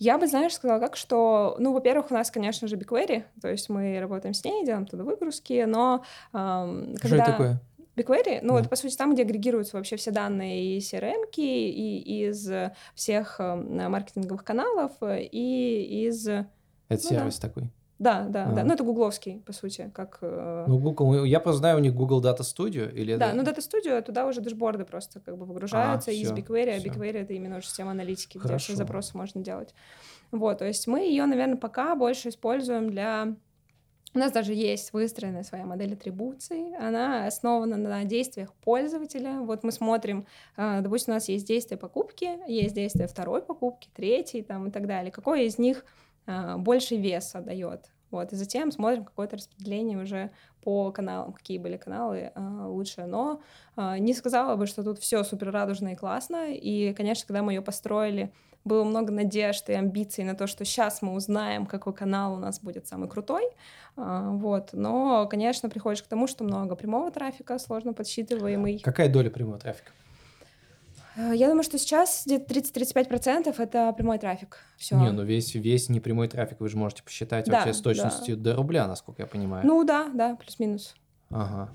Я бы, знаешь, сказала как, что, ну, во-первых, у нас, конечно же, BigQuery, то есть мы работаем с ней, делаем туда выгрузки, но эм, когда... Что это такое? BigQuery, ну, да. это, по сути, там, где агрегируются вообще все данные и CRM, и из всех маркетинговых каналов, и из... Это ну, сервис да. такой? Да, да, а. да. Ну, это гугловский, по сути, как... Э, ну, Google, я просто знаю, у них Google Data Studio или... Да, это... ну, Data Studio, туда уже дашборды просто как бы выгружаются а, из BigQuery, а BigQuery — это именно уже система аналитики, Хорошо. где все запросы можно делать. Вот, то есть мы ее, наверное, пока больше используем для... У нас даже есть выстроенная своя модель атрибуций. Она основана на действиях пользователя. Вот мы смотрим, э, допустим, у нас есть действие покупки, есть действие второй покупки, третьей там, и так далее. Какое из них больше веса дает. Вот, и затем смотрим какое-то распределение уже по каналам, какие были каналы э, лучше. Но э, не сказала бы, что тут все супер радужно и классно. И, конечно, когда мы ее построили, было много надежд и амбиций на то, что сейчас мы узнаем, какой канал у нас будет самый крутой. Э, вот. Но, конечно, приходишь к тому, что много прямого трафика, сложно подсчитываемый. Какая доля прямого трафика? Э, я думаю, что сейчас где-то 30-35% это прямой трафик. Все. Не, ну весь, весь непрямой трафик вы же можете посчитать да, вообще с точностью да. до рубля, насколько я понимаю. Ну да, да, плюс-минус. Ага.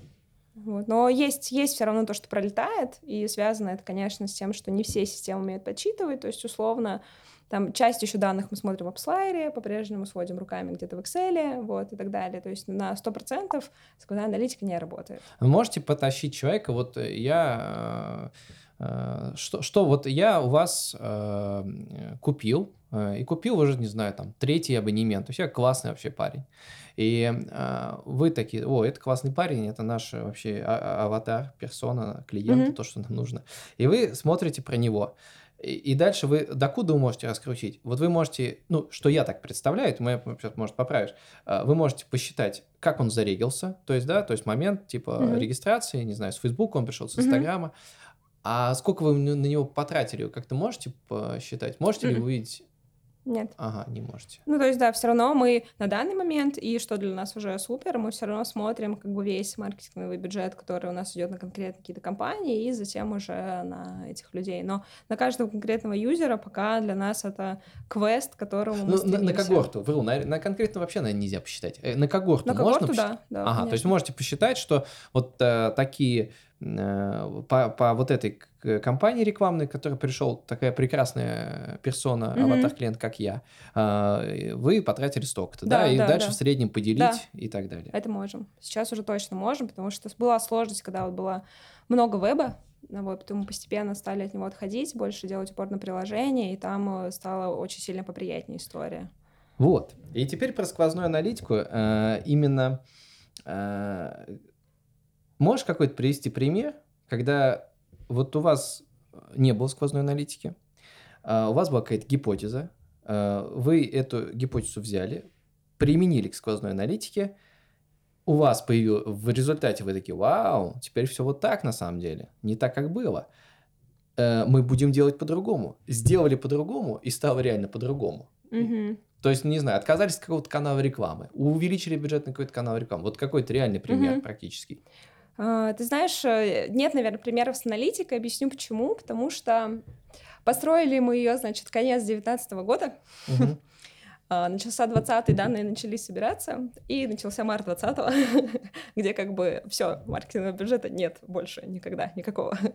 Вот. Но есть, есть все равно то, что пролетает, и связано это, конечно, с тем, что не все системы умеют подсчитывать, то есть, условно, там часть еще данных мы смотрим в AppsLayer, по-прежнему сводим руками где-то в Excel, вот, и так далее. То есть на 100% сквозная аналитика не работает. Можете потащить человека, вот я Э, что, что вот я у вас э, купил, э, и купил уже, не знаю, там, третий абонемент. То есть я классный вообще парень. И э, вы такие, о, это классный парень, это наш вообще а, а, аватар, персона, клиент, mm-hmm. то, что нам нужно. И вы смотрите про него. И, и дальше вы докуда вы можете раскрутить? Вот вы можете, ну, что я так представляю, ты меня, может, поправишь, э, вы можете посчитать, как он зарегился, то есть, да, то есть момент, типа, mm-hmm. регистрации, не знаю, с Facebook он пришел, с Инстаграма, mm-hmm А сколько вы на него потратили? Как-то можете посчитать? Можете ли вы увидеть? Нет. Ага, не можете. Ну, то есть, да, все равно мы на данный момент, и что для нас уже супер, мы все равно смотрим как бы весь маркетинговый бюджет, который у нас идет на конкретные какие-то компании, и затем уже на этих людей. Но на каждого конкретного юзера пока для нас это квест, которому мы Ну, на, на когорту, вру, на, на конкретно вообще, наверное, нельзя посчитать. Э, На когорту На можно когорту, посчитать? да, да, Ага, то есть конечно. можете посчитать, что вот э, такие по, по вот этой к- компании рекламной, которая пришел такая прекрасная персона, Мгм. аватар-клиент, как я, э, вы потратили столько-то, да, Да, и да, дальше да. в среднем поделить Да. и так далее. Это можем. Сейчас уже точно можем, потому что была сложность, когда вот было много веба, ну вот, потом мы постепенно стали от него отходить, больше делать упор на приложение, и там э, стала очень сильно поприятнее история. Вот. И теперь про сквозную аналитику. Э, именно э, можешь какой-то привести пример, когда вот у вас не было сквозной аналитики, а у вас была какая-то гипотеза, э, вы эту гипотезу взяли, применили к сквозной аналитике, у вас появилось, в результате вы такие, вау, теперь все вот так на самом деле, не так, как было. Э, Мы будем делать по-другому. Сделали по-другому и стало реально по-другому. Мгм. То есть, не знаю, отказались от какого-то канала рекламы, увеличили бюджет на какой-то канал рекламы. Вот какой-то реальный пример Мгм. практический. А, Ты знаешь, э, нет, наверное, примеров с аналитикой. Объясню почему. Потому что построили мы ее, значит, конец 2019 года. Мгм. А, Начался 20-й, данные начались собираться, и начался март 20-го, где как бы все, маркетингового бюджета нет больше никогда, никакого.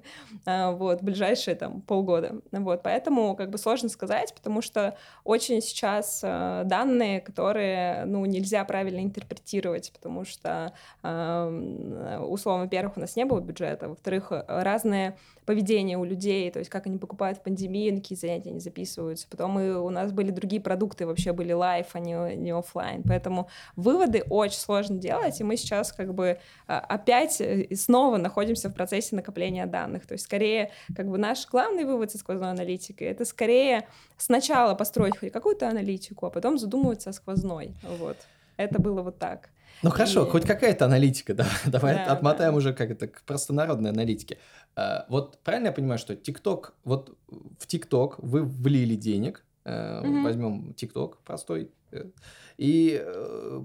А, Вот, ближайшие там полгода. Вот, поэтому как бы сложно сказать, потому что очень сейчас э, данные, которые, ну, нельзя правильно интерпретировать, потому что, условно, во-первых, у нас не было бюджета, во-вторых, разное поведение у людей, то есть как они покупают в пандемии, какие занятия они записываются. Потом и у нас были другие продукты, вообще были live, а не, не оффлайн. Поэтому выводы очень сложно делать, и мы сейчас как бы а, опять э, и снова находимся в процессе накопления данных. То есть скорее как бы наш главный вывод со сквозной аналитикой — это скорее сначала построить хоть какую-то аналитику, а потом задумываться о сквозной. Вот. Это было вот так. Ну хорошо, И- хоть какая-то аналитика, да, давай Да, отмотаем да. уже как это к простонародной аналитике. А, Вот правильно я понимаю, что ТикТок, вот в ТикТок вы влили денег, э, Мгм. возьмем ТикТок простой, э, и э,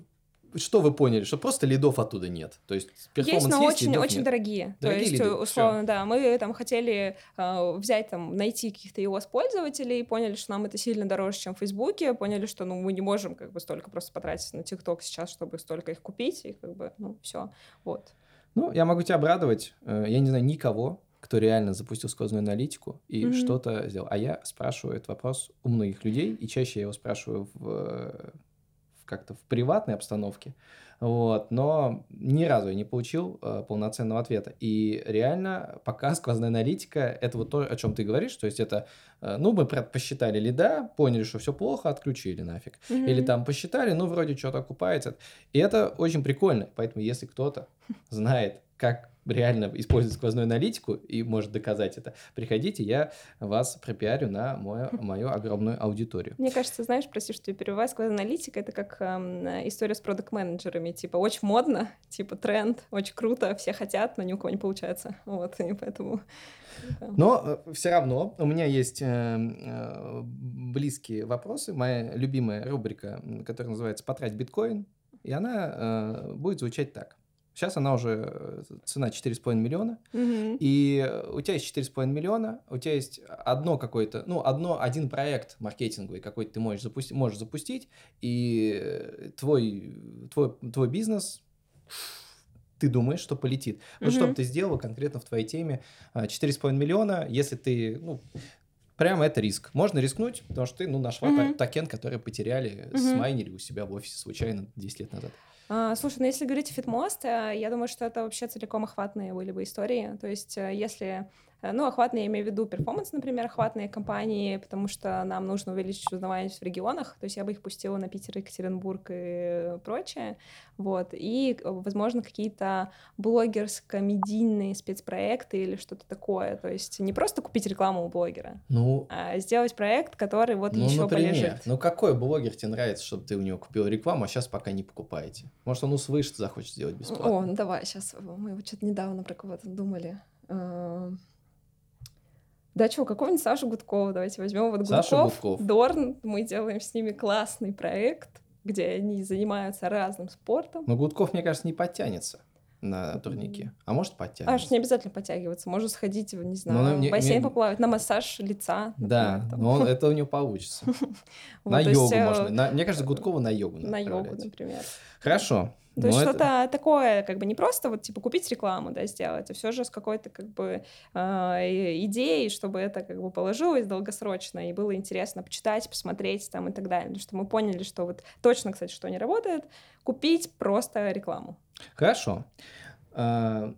что вы поняли, что просто лидов оттуда нет, то есть Есть, но есть, очень, очень нет. дорогие. Дорогие То есть, лиды, условно, да, мы там хотели э, взять там, найти каких-то iOS-пользователей, поняли, что нам это сильно дороже, чем в Фейсбуке, поняли, что, ну, мы не можем как бы столько просто потратить на ТикТок сейчас, чтобы столько их купить, и как бы, ну, все, вот. Ну, я могу тебя обрадовать. Э, Я не знаю никого, кто реально запустил сквозную аналитику и Мгм. что-то сделал. А я спрашиваю этот вопрос у многих людей, и чаще я его спрашиваю в, э, в как-то в приватной обстановке. Вот, но ни разу я не получил э, полноценного ответа. И реально, пока сквозная аналитика, это вот то, о чем ты говоришь, то есть это, э, ну, мы посчитали лида, поняли, что все плохо, отключили нафиг. Или Мгм. там посчитали, ну, вроде что-то окупается. И это очень прикольно. Поэтому, если кто-то знает, как реально использовать сквозную аналитику и может доказать это, приходите, я вас пропиарю на мою, мою огромную аудиторию. Мне кажется, знаешь, прости, что я перебиваю, сквозная аналитика — это как эм, история с продукт-менеджерами, типа, очень модно, типа, тренд, очень круто, все хотят, но ни у кого не получается, вот, и поэтому... Но все равно у меня есть э, э, близкие вопросы. Моя любимая рубрика, которая называется «Потрать биткоин», и она э, будет звучать так. Сейчас она уже э, цена 4,5 миллиона, Мгм. И э, у тебя есть 4,5 миллиона, у тебя есть одно какое-то, ну, одно, один проект маркетинговый, какой ты можешь запустить, можешь запустить, и э, твой, твой, твой бизнес, ты думаешь, что полетит. Вот что бы ты сделала конкретно в твоей теме? А, 4,5 миллиона, если ты, ну, прямо это риск. Можно рискнуть, потому что ты, ну, нашла та- токен, который потеряли, Мгм. смайнили у себя в офисе случайно 10 лет назад. А, слушай, ну если говорить о Фитмост, я думаю, что это вообще целиком охватные были бы истории. То есть э, если... э, Ну, охватные, я имею в виду перформанс, например, охватные компании, потому что нам нужно увеличить узнаваемость в регионах. То есть я бы их пустила на Питер, Екатеринбург и прочее. Вот. И, э, возможно, какие-то блогерско-медийные спецпроекты или что-то такое. То есть не просто купить рекламу у блогера, Ну, а сделать проект, который вот ну, еще например, полежит. ну какой блогер тебе нравится, чтобы ты у него купил рекламу, а сейчас пока не покупаете? Может, он услышит, захочет сделать бесплатно. О, ну давай, сейчас мы вот что-то недавно про кого-то думали. Да что, какого-нибудь Сашу Гудкова давайте возьмем. Вот Саша Гудков, Гудков. Дорн, мы делаем с ними классный проект, где они занимаются разным спортом. Но Гудков, мне кажется, не подтянется на турнике. А может Аж подтянется. не обязательно подтягиваться, можно сходить, не Ну, знаю, мне- в бассейн мне- поплавать, на массаж лица. Да, например, там. но он- это у него получится. На йогу э, можно. Мне кажется, Гудкова на йогу На йогу, например. Хорошо. То есть это- что-то такое, как бы не просто вот типа купить рекламу, да, сделать, а все же с какой-то как бы и- идеей, чтобы это как бы положилось долгосрочно и было интересно почитать, посмотреть там и так далее. Потому что мы поняли, что вот точно, кстати, что не работает, купить просто рекламу. Хорошо. А,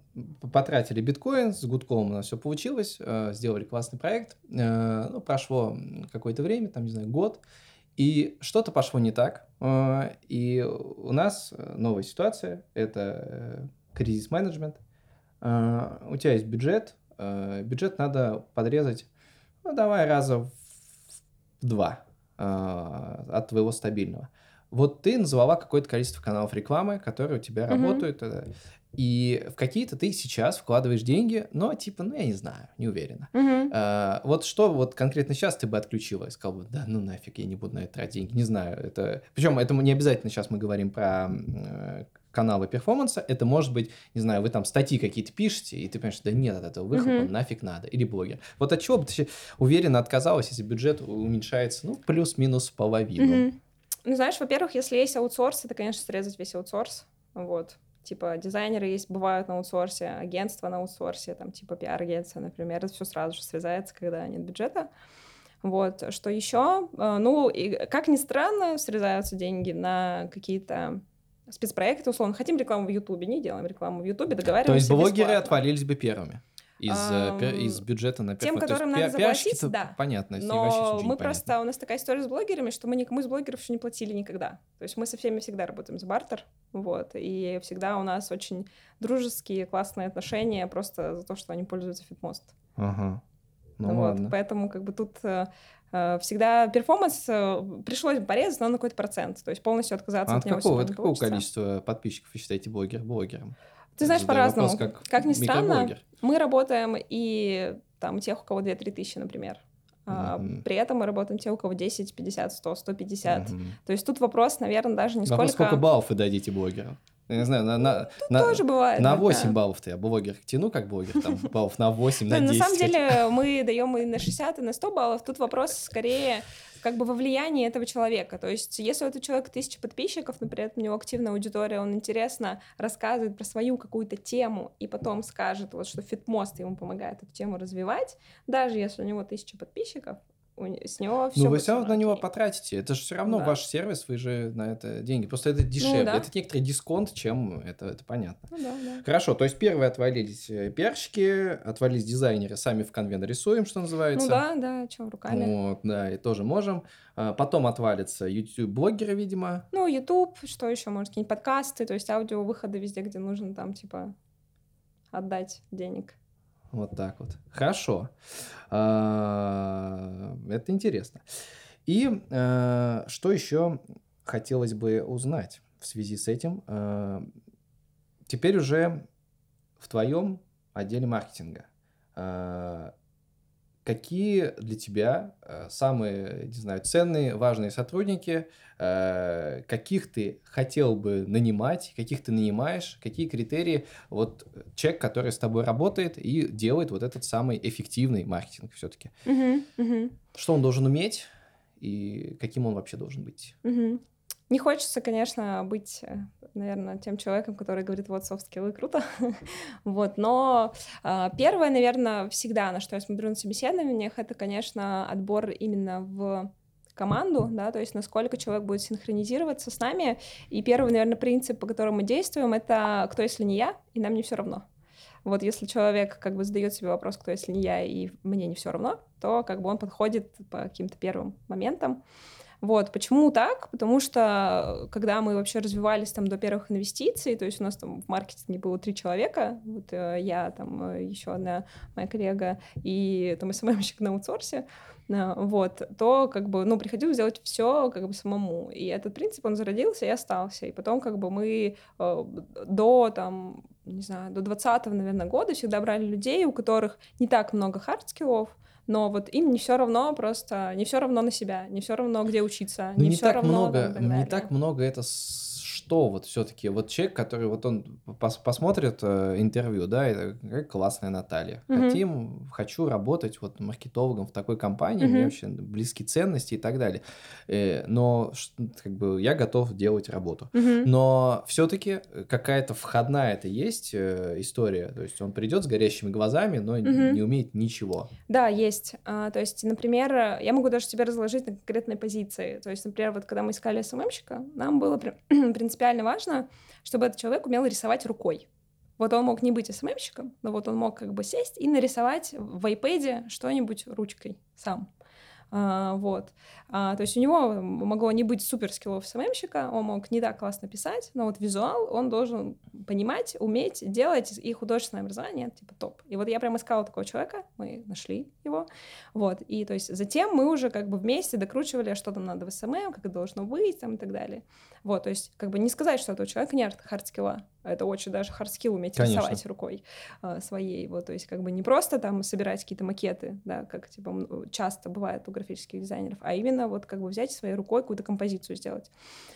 Потратили биткоин, с Гудковым у нас все получилось, а, сделали классный проект. Ну, прошло какое-то время, там, не знаю, год, и что-то пошло не так. А, И у нас э, новая ситуация, это э, кризис-менеджмент. У тебя есть бюджет, бюджет надо подрезать, ну, давай раза в два от твоего стабильного. Вот ты назвала какое-то количество каналов рекламы, которые у тебя Мгм. работают, э, и в какие-то ты сейчас вкладываешь деньги, но типа, ну я не знаю, не уверена. А, вот что вот конкретно сейчас ты бы отключила и сказал бы, да ну нафиг, я не буду на это тратить деньги, не знаю. Это... Причем это не обязательно сейчас мы говорим про э, каналы перформанса, это может быть, не знаю, вы там статьи какие-то пишете, и ты понимаешь, да нет от этого выхлопа, Мгм. нафиг надо, или блогер. Вот от чего бы ты уверенно отказалась, если бюджет уменьшается, ну, плюс-минус в половину? Мгм. Ну, знаешь, во-первых, если есть аутсорс, это, конечно, срезать весь аутсорс. Вот. Типа дизайнеры есть, бывают на аутсорсе, агентства на аутсорсе, там типа пиар-агентства, например. Это все сразу же срезается, когда нет бюджета. Вот. Что еще? Ну, и, как ни странно, срезаются деньги на какие-то спецпроекты, условно. Хотим рекламу в Ютубе, не делаем рекламу в Ютубе, договариваемся То есть блогеры бесплатно. отвалились бы первыми? Из, э, Ам, из бюджета на тем, перфо- есть которым надо заплатить, да. Понятно, Но мы понятно. просто, у нас такая история с блогерами, что мы никому из блогеров еще не платили никогда. То есть мы со всеми всегда работаем за бартер, вот, и всегда у нас очень дружеские, классные отношения просто за то, что они пользуются FITMOST. Ага. Ну вот, ладно. Поэтому как бы тут э, э, всегда performance э, пришлось бы порезать, но на какой-то процент. То есть полностью отказаться А от от него какого, от какого получится. количества подписчиков вы считаете блогер блогером? Ты знаешь, по-разному. как, Как ни странно. Мы работаем и там тех, у кого 2-3 тысячи, например. Мгм. При этом мы работаем те, у кого 10, 50, 100, 150. Мгм. То есть тут вопрос, наверное, даже не сколько... сколько баллов вы дадите блогеру? Я не знаю, на, на, на, Тоже бывает. на иногда. 8 баллов-то я блогер тяну как блогер, там баллов на 8, на Да, 10. на самом деле мы даем и на 60, и на 100 баллов. Тут вопрос скорее как бы во влиянии этого человека. То есть если у этого человека тысяча подписчиков, этом у него активная аудитория, он интересно рассказывает про свою какую-то тему и потом скажет, вот что фитмост ему помогает эту тему развивать, даже если у него тысяча подписчиков, с него все Ну, вы все равно на него потратите. Это же все равно Да. ваш сервис, вы же на это деньги. Просто это дешевле. да. Это некоторый дисконт, чем это, это понятно. Ну да, да. Хорошо, то есть первые отвалились э, пиарщики, отвалились дизайнеры, сами в конве нарисуем, что называется. Ну да, да, что, руками. Вот, да, и тоже можем. А, Потом отвалятся YouTube-блогеры, видимо. Ну, YouTube, что еще, может, какие-нибудь подкасты, то есть аудио выходы везде, где нужно там, типа, отдать денег. Вот так вот. Хорошо. А, Это интересно. И э, что еще хотелось бы узнать в связи с этим? Э, Теперь уже в твоем отделе маркетинга. Э, Какие для тебя э, самые, не знаю, ценные, важные сотрудники, э, каких ты хотел бы нанимать, каких ты нанимаешь, какие критерии вот человек, который с тобой работает и делает вот этот самый эффективный маркетинг все-таки. Мгм, мгм, Что он должен уметь и каким он вообще должен быть? мгм. Не хочется, конечно, быть, наверное, тем человеком, который говорит, вот, софт-скиллы круто, вот, но а, первое, наверное, всегда, на что я смотрю на собеседованиях, это, конечно, отбор именно в команду, да, то есть насколько человек будет синхронизироваться с нами. И первый, наверное, принцип, по которому мы действуем, это кто, если не я, и нам не все равно. Вот если человек как бы задает себе вопрос, кто, если не я, и мне не все равно, то как бы он подходит по каким-то первым моментам. Вот, почему так? Потому что э, когда мы вообще развивались там до первых инвестиций, то есть у нас там в маркетинге было три человека, вот э, я, там э, еще одна моя коллега и там СММщик на аутсорсе, вот, то как бы, ну, приходилось делать все как бы самому. И этот принцип, он зародился и остался. И потом как бы мы до там, не знаю, до 20 наверное, года всегда брали людей, у которых не так много хард-скиллов, но вот им не все равно просто, не все равно на себя, не все равно, где учиться, Ну, не, не все так равно много, там, так не так много это что вот все-таки вот человек, который вот он пос- посмотрит э, интервью, да, это классная Наталья. Мгм. Хотим, хочу работать вот маркетологом в такой компании, мне Мгм. вообще близки ценности и так далее. Э, но как бы я готов делать работу. Мгм. Но все-таки какая-то входная это есть э, история. То есть он придет с горящими глазами, но Мгм. не умеет ничего. Да, есть. А, то есть, например, э, я могу даже тебе разложить на конкретные позиции. То есть, например, вот когда мы искали СММщика, нам было при- принципиально важно, чтобы этот человек умел рисовать рукой. Вот он мог не быть СММщиком, но вот он мог как бы сесть и нарисовать в iPad что-нибудь ручкой сам. А, вот. А, то есть у него могло не быть супер скиллов СММщика, он мог не так классно писать, но вот визуал он должен понимать, уметь делать, и художественное образование типа топ. И вот я прям искала такого человека, мы нашли его, вот. И то есть затем мы уже как бы вместе докручивали, что там надо в SMM, как должно быть, там и так далее. Вот, то есть как бы не сказать, что у этого человека нет хардскилла, это очень даже хардскилл уметь Конечно. рисовать рукой а, своей, вот, то есть как бы не просто там собирать какие-то макеты, да, как типа часто бывает у графических дизайнеров, а именно вот как бы взять своей рукой какую-то композицию сделать.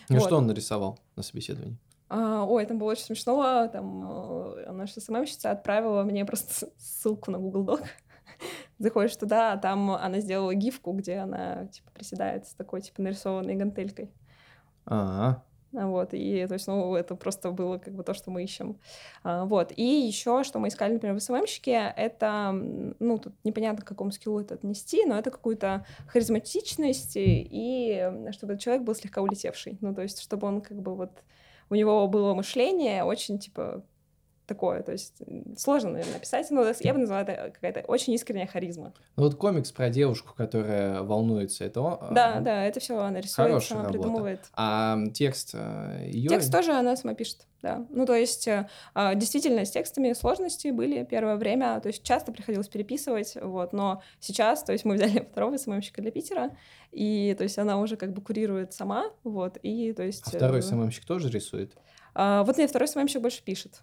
Ну Вот. что он нарисовал на собеседовании? А, ой, там было очень смешно, там э, наша СММщица отправила мне просто ссылку на Google Doc. Заходишь туда, а там она сделала гифку, где она типа приседает с такой типа нарисованной гантелькой. А, А, Вот, и то есть, ну, это просто было как бы то, что мы ищем. А, Вот, и еще, что мы искали, например, в СММщике, это, ну, тут непонятно, к какому скиллу это отнести, но это какую-то харизматичность и чтобы этот человек был слегка улетевший. Ну, то есть, чтобы он как бы вот, у него было мышление очень, типа, такое, то есть сложно, наверное, описать, но я бы назвала это какая-то очень искренняя харизма. ну вот комикс про девушку, которая волнуется, это он? Да, а, да, это все она рисует, Хорошая сама работа. придумывает. А текст ее... Текст тоже она сама пишет, да. Ну, то есть, э, а, действительно, с текстами сложности были первое время, то есть часто приходилось переписывать, вот, но сейчас, то есть мы взяли второго СММщика для Питера, и, то есть, она уже как бы курирует сама, вот, и, то есть... А второй э, СММщик тоже рисует? а, вот нет, второй СММщик больше пишет,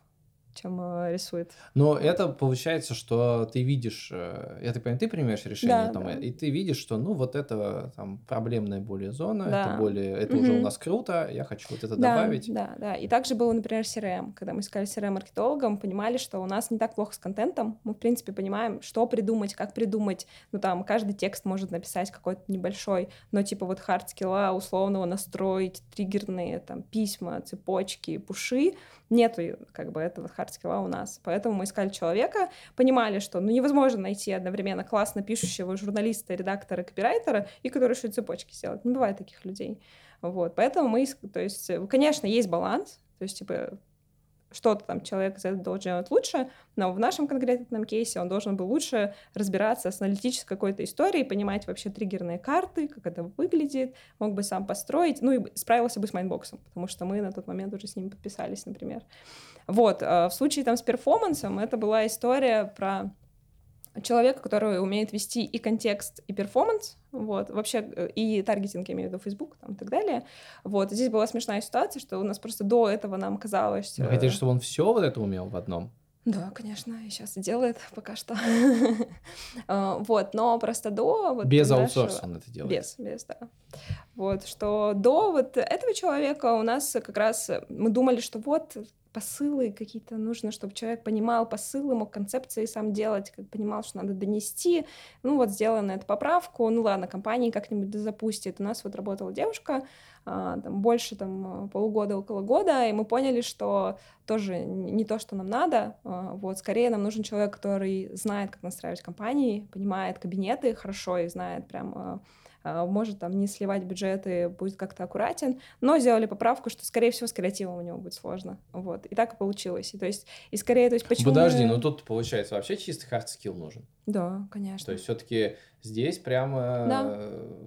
чем э, рисует. Но это получается, что ты видишь, э, я так понимаю, ты принимаешь решение, Да, там, да. и ты видишь, что, ну, вот это там проблемная более зона, Да. это более, это уже у нас круто, я хочу вот это Да, добавить. Да, да. И также было, например, CRM. Когда мы искали CRM-маркетологом, понимали, что у нас не так плохо с контентом. Мы, в принципе, понимаем, что придумать, как придумать. Ну, там, каждый текст может написать какой-то небольшой, но, типа, вот хард-скилла условного настроить триггерные, там, письма, цепочки, пуши. Нету, как бы, этого хард-скилла у нас. Поэтому мы искали человека, понимали, что, ну, невозможно найти одновременно классно пишущего журналиста, редактора, копирайтера, и который еще цепочки сделать. Не бывает таких людей. Вот, поэтому мы, то есть, конечно, есть баланс, то есть, типа, что-то там человек должен делать лучше, но в нашем конкретном кейсе он должен был лучше разбираться с аналитической какой-то историей, понимать вообще триггерные карты, как это выглядит, мог бы сам построить, ну и справился бы с Mindbox ом, потому что мы на тот момент уже с ним подписались, например. Вот, а в случае там с performance ом это была история про человека, который умеет вести и контекст, и performance, вот, вообще, э, и таргетинг, я имею в виду Facebook, там, и так далее, вот, здесь была смешная ситуация, что у нас просто до этого нам казалось... Вы э, хотите, чтобы он все вот это умел в одном? Да, конечно, и сейчас и делает пока что. А, Вот, но просто до... вот Без аутсорса он это делает? Без, без, да. Вот, что до вот этого человека у нас как раз э, мы думали, что вот посылы какие-то нужно, чтобы человек понимал посылы, мог концепции сам делать, как понимал, что надо донести. Ну вот сделаем на эту поправку, ну ладно, компания как-нибудь запустит. У нас вот работала девушка, а, там больше там полугода, около года, и мы поняли, что тоже не то, что нам надо. а, Вот, скорее нам нужен человек, который знает, как настраивать компании, понимает кабинеты хорошо и знает прям а, может там не сливать бюджеты, будет как-то аккуратен, но сделали поправку, что, скорее всего, с креативом у него будет сложно. Вот. И так и получилось. И, то есть, и скорее, то есть, почему... Подожди, ну тут, получается, вообще чистый hard skill нужен. Да, конечно. То есть все-таки здесь прямо Да.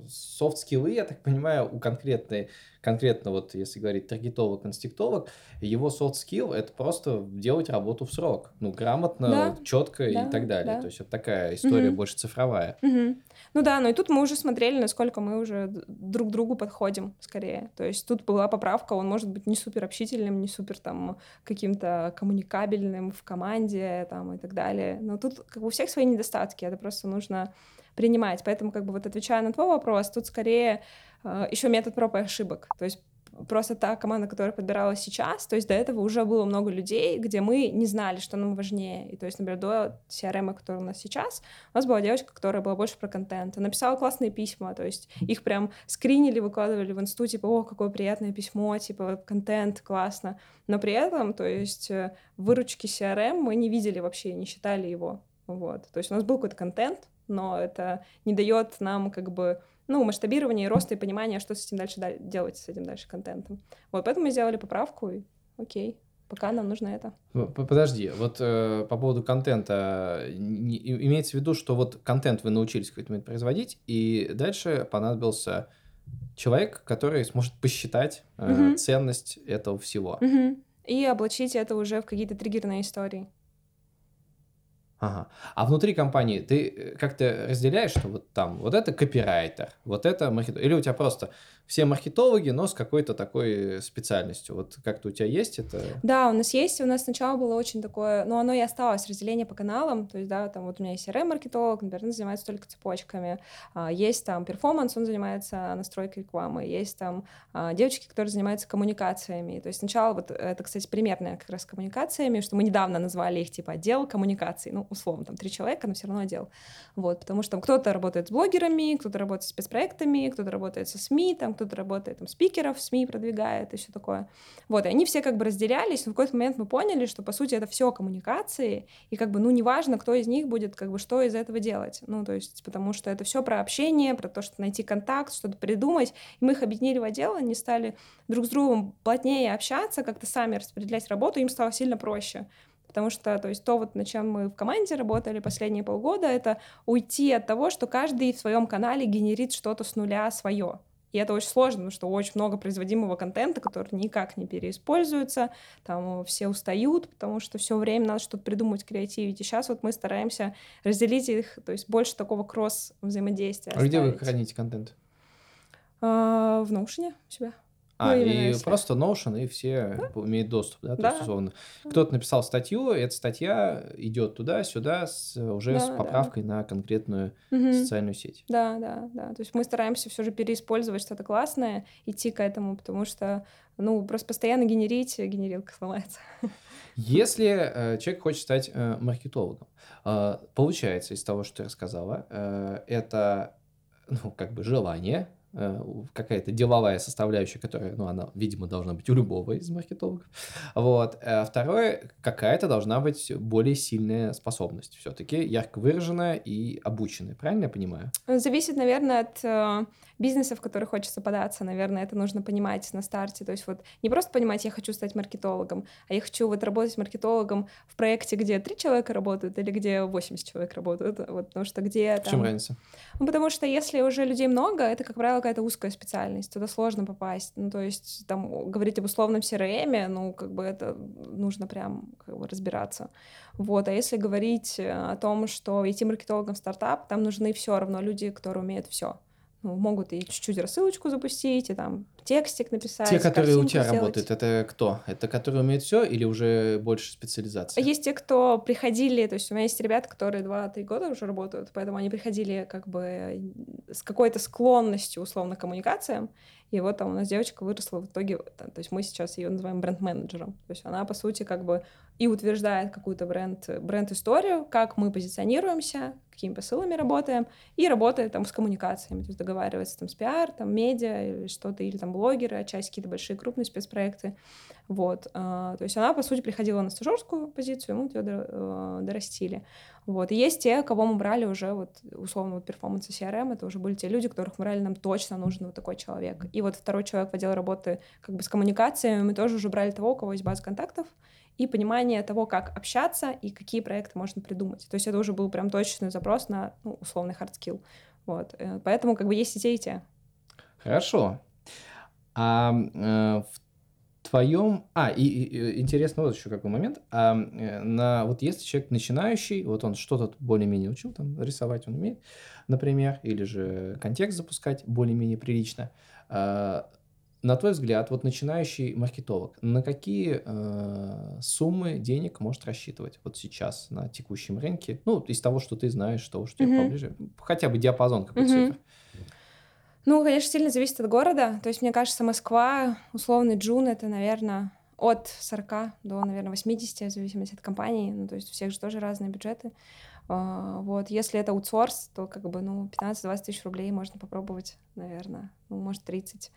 софт-скиллы, я так понимаю, у конкретной, конкретно вот если говорить таргетолог, инстинктолог, его софт-скилл это просто делать работу в срок. Ну, грамотно, Да. четко Да, и так далее. да. То есть это такая история Мгм. больше цифровая. Мгм. Ну да, ну и тут мы уже смотрели, насколько мы уже друг к другу подходим, скорее. То есть тут была поправка, он может быть не супер общительным, не супер там каким-то коммуникабельным в команде там и так далее. Но тут как бы у всех свои недостатки, это просто нужно принимать. Поэтому, как бы вот отвечая на твой вопрос, тут скорее э, еще метод проб и ошибок. То есть просто та команда, которая подбиралась сейчас, то есть до этого уже было много людей, где мы не знали, что нам важнее. И то есть, например, до CRM, который у нас сейчас, у нас была девочка, которая была больше про контент. Она написала классные письма, то есть их прям скринили, выкладывали в инсту, типа, о, какое приятное письмо, типа, контент, классно. Но при этом, то есть, э, выручки CRM мы не видели вообще, не считали его. Вот. То есть у нас был какой-то контент, но это не дает нам как бы ну, масштабирование, роста и понимание, что с этим дальше делать, с этим дальше контентом. Вот поэтому мы сделали поправку, и окей, пока нам нужно это. Подожди, вот э, по поводу контента, не, имеется в виду, что вот контент вы научились в какой-то момент производить, и дальше понадобился человек, который сможет посчитать э, угу. ценность этого всего. Угу. И облачить это уже в какие-то триггерные истории. Ага. А внутри компании ты э, как-то разделяешь, что вот там вот это копирайтер, вот это маркетолог, или у тебя просто все маркетологи, но с какой-то такой специальностью. Вот как-то у тебя есть это? Да, у нас есть. У нас сначала было очень такое, но оно и осталось, разделение по каналам. То есть, да, там вот у меня есть CRM-маркетолог, например, он занимается только цепочками. А, есть там перформанс, он занимается настройкой рекламы. Есть там а, девочки, которые занимаются коммуникациями. То есть сначала вот это, кстати, примерная как раз коммуникациями, что мы недавно назвали их типа отдел коммуникаций. Ну, условно, там три человека, но все равно отдел. Вот, потому что там кто-то работает с блогерами, кто-то работает с спецпроектами, кто-то работает со СМИ, там кто-то работает, там, спикеров СМИ продвигает и все такое. Вот, и они все как бы разделялись, но в какой-то момент мы поняли, что, по сути, это все коммуникации, и как бы, ну, неважно, кто из них будет, как бы, что из этого делать. Ну, то есть, потому что это все про общение, про то, что найти контакт, что-то придумать, и мы их объединили в отдел, они стали друг с другом плотнее общаться, как-то сами распределять работу, им стало сильно проще. Потому что, то есть, то, вот, на чем мы в команде работали последние полгода, это уйти от того, что каждый в своем канале генерит что-то с нуля свое. И это очень сложно, потому что очень много производимого контента, который никак не переиспользуется, там все устают, потому что все время надо что-то придумать, креативить. И сейчас вот мы стараемся разделить их, то есть больше такого кросс взаимодействия. А где вы храните контент? А, в Notion у себя. А, ну, и просто Notion, и все да? имеют доступ, да, то да. есть, условно. Кто-то написал статью, эта статья идет туда-сюда с, уже да, с поправкой да. на конкретную угу. социальную сеть. Да, да, да. То есть мы стараемся все же переиспользовать что-то классное, идти к этому, потому что, ну, просто постоянно генерить, генерилка сломается. Если э, человек хочет стать э, маркетологом, э, получается из того, что ты рассказала, э, это, ну, как бы желание, Э, какая-то деловая составляющая, которая, ну, она, видимо, должна быть у любого из маркетологов. Вот. А второе, какая-то должна быть более сильная способность все-таки, ярко выраженная и обученная. Правильно я понимаю? Зависит, наверное, от э, бизнеса, в который хочется податься. Наверное, это нужно понимать на старте. То есть вот не просто понимать, я хочу стать маркетологом, а я хочу вот работать маркетологом в проекте, где три человека работают или где 80 человек работают. Вот, потому что где... В чем разница? Ну, потому что если уже людей много, это, как правило, какая-то узкая специальность, туда сложно попасть. Ну, то есть там говорить об условном CRM, ну, как бы это нужно прям как бы разбираться. Вот, а если говорить о том, что идти маркетологом в стартап, там нужны все равно люди, которые умеют все ну, могут и чуть-чуть рассылочку запустить, и там текстик написать. Те, которые у тебя сделать. работают, это кто? Это которые умеют все или уже больше специализация? Есть те, кто приходили, то есть у меня есть ребята, которые 2-3 года уже работают, поэтому они приходили как бы с какой-то склонностью, условно, к коммуникациям, и вот там у нас девочка выросла в итоге, то есть мы сейчас ее называем бренд-менеджером. То есть она, по сути, как бы и утверждает какую-то бренд, бренд-историю, как мы позиционируемся, какими посылами работаем, и работает там с коммуникациями, то есть договаривается там с пиар, там медиа или что-то, или там блогеры, а часть какие-то большие крупные спецпроекты. Вот. А, то есть она, по сути, приходила на стажерскую позицию, мы ее э, дорастили. Вот. И есть те, кого мы брали уже, вот, условно, вот перформанс CRM, это уже были те люди, которых мы брали, нам точно нужен вот такой человек. И вот второй человек в отделе работы как бы с коммуникациями, мы тоже уже брали того, у кого есть база контактов, и понимание того, как общаться и какие проекты можно придумать. То есть это уже был прям точный запрос на ну, условный skill. Вот. Э, поэтому как бы есть и те, и те. Хорошо. А э, в твоем... А, и, и интересно вот еще какой момент. А, э, на, вот если человек начинающий, вот он что-то более-менее учил, там, рисовать он умеет, например, или же контекст запускать более-менее прилично, а, на твой взгляд, вот начинающий маркетолог, на какие э, суммы денег может рассчитывать вот сейчас на текущем рынке? Ну, из того, что ты знаешь, того, что тебе Мгм. поближе. Хотя бы диапазон какой-то Мгм. цифр. Ну, конечно, сильно зависит от города. То есть, мне кажется, Москва, условный джун, это, наверное, от 40 до, наверное, 80, в зависимости от компании. Ну, то есть у всех же тоже разные бюджеты. А, Вот, если это аутсорс, то как бы, ну, 15-20 тысяч рублей можно попробовать, наверное, ну, может, 30,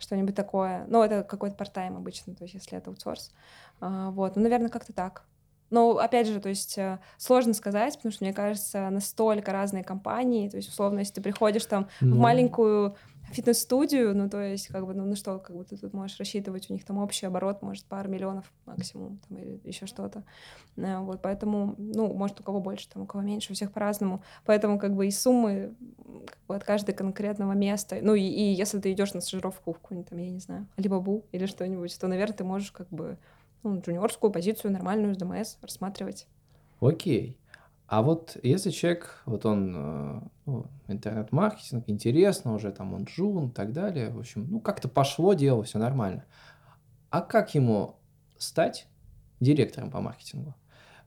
что-нибудь такое. Ну, это какой-то парт-тайм обычно, то есть если это аутсорс. А, Вот, ну, наверное, как-то так. Но, опять же, то есть э, сложно сказать, потому что, мне кажется, настолько разные компании. То есть, условно, если ты приходишь там в Ну, маленькую фитнес-студию, ну, то есть, как бы, ну, ну что, как бы ты тут можешь рассчитывать, у них там общий оборот, может, пару миллионов максимум, там, или еще что-то. Э, Вот, поэтому, ну, может, у кого больше, там, у кого меньше, у всех по-разному. Поэтому, как бы, и суммы как бы, от каждого конкретного места. Ну, и, и если ты идешь на стажировку в какую-нибудь, там, я не знаю, Алибабу или что-нибудь, то, наверное, ты можешь, как бы, ну, джуниорскую позицию нормальную с ДМС рассматривать. Окей. А вот если человек, вот он, э, ну, интернет-маркетинг, интересно уже, там он джун и так далее, в общем, ну, как-то пошло дело, все нормально. А как ему стать директором по маркетингу?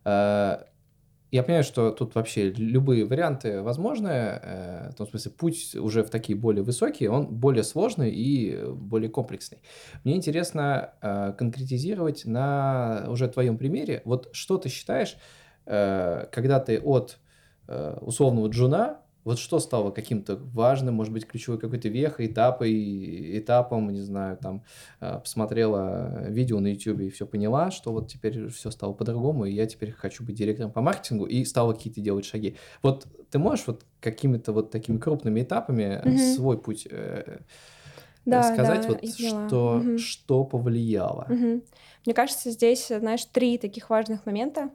Э, Я понимаю, что тут вообще любые варианты возможны, э, в том смысле, путь уже в такие более высокие, он более сложный и более комплексный. Мне интересно конкретизировать на уже твоем примере, вот что ты считаешь, когда ты от э, условного джуна, вот что стало каким-то важным, может быть, ключевой какой-то вехой, этапой, этапом, не знаю, там, э, посмотрела видео на YouTube и все поняла, что вот теперь все стало по-другому, и я теперь хочу быть директором по маркетингу, и стала какие-то делать шаги. Вот ты можешь вот какими-то вот такими крупными этапами э, Мгм. свой путь э, Да, сказать, да, вот что, Мгм. что повлияло? Мгм. Мне кажется, здесь, знаешь, три таких важных момента.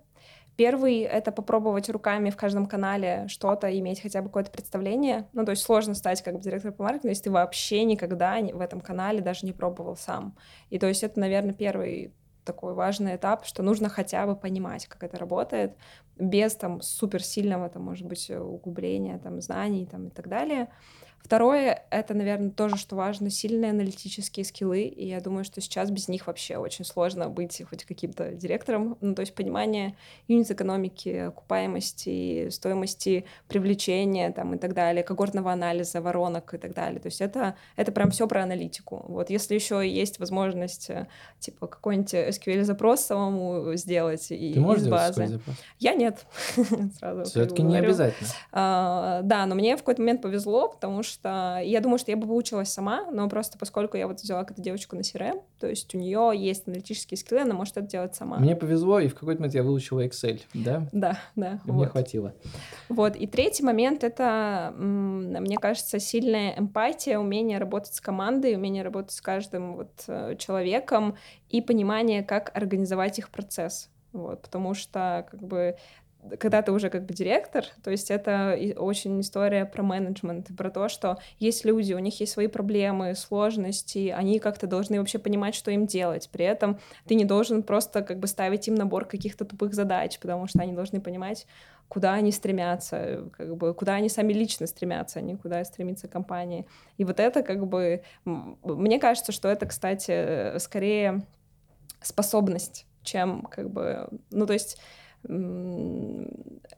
Первый — это попробовать руками в каждом канале что-то, иметь хотя бы какое-то представление. Ну, то есть сложно стать как бы директором по маркетингу, если ты вообще никогда в этом канале даже не пробовал сам. И то есть это, наверное, первый такой важный этап, что нужно хотя бы понимать, как это работает, без там суперсильного, там, может быть, углубления там, знаний там, и так далее. Второе — это, наверное, тоже, что важно, сильные аналитические скиллы, и я думаю, что сейчас без них вообще очень сложно быть хоть каким-то директором, ну, то есть понимание юнит-экономики, окупаемости, стоимости привлечения там, и так далее, когортного анализа, воронок и так далее. То есть это, это прям все про аналитику. Вот если еще есть возможность, э, типа, какой-нибудь SQL-запрос самому сделать и Ты можешь из базы. Я нет. Сразу Все-таки не обязательно. А, да, но мне в какой-то момент повезло, потому что я думаю, что я бы выучилась сама, но просто поскольку я вот взяла какую-то девочку на CRM, то есть у нее есть аналитические скиллы, она может это делать сама. Мне повезло, и в какой-то момент я выучила Excel, да? Да, да. И Мне вот. хватило. Вот. И третий момент — это, мне кажется, сильная эмпатия, умение работать с командой, умение работать с каждым вот э, человеком и понимание, как организовать их процесс. Вот. Потому что, как бы, когда ты уже как бы директор, то есть это очень история про менеджмент, про то, что есть люди, у них есть свои проблемы, сложности, они как-то должны вообще понимать, что им делать. При этом ты не должен просто как бы ставить им набор каких-то тупых задач, потому что они должны понимать, куда они стремятся, как бы, куда они сами лично стремятся, а не куда стремится компания. И вот это как бы... Мне кажется, что это, кстати, э, скорее способность, чем как бы... Ну, то есть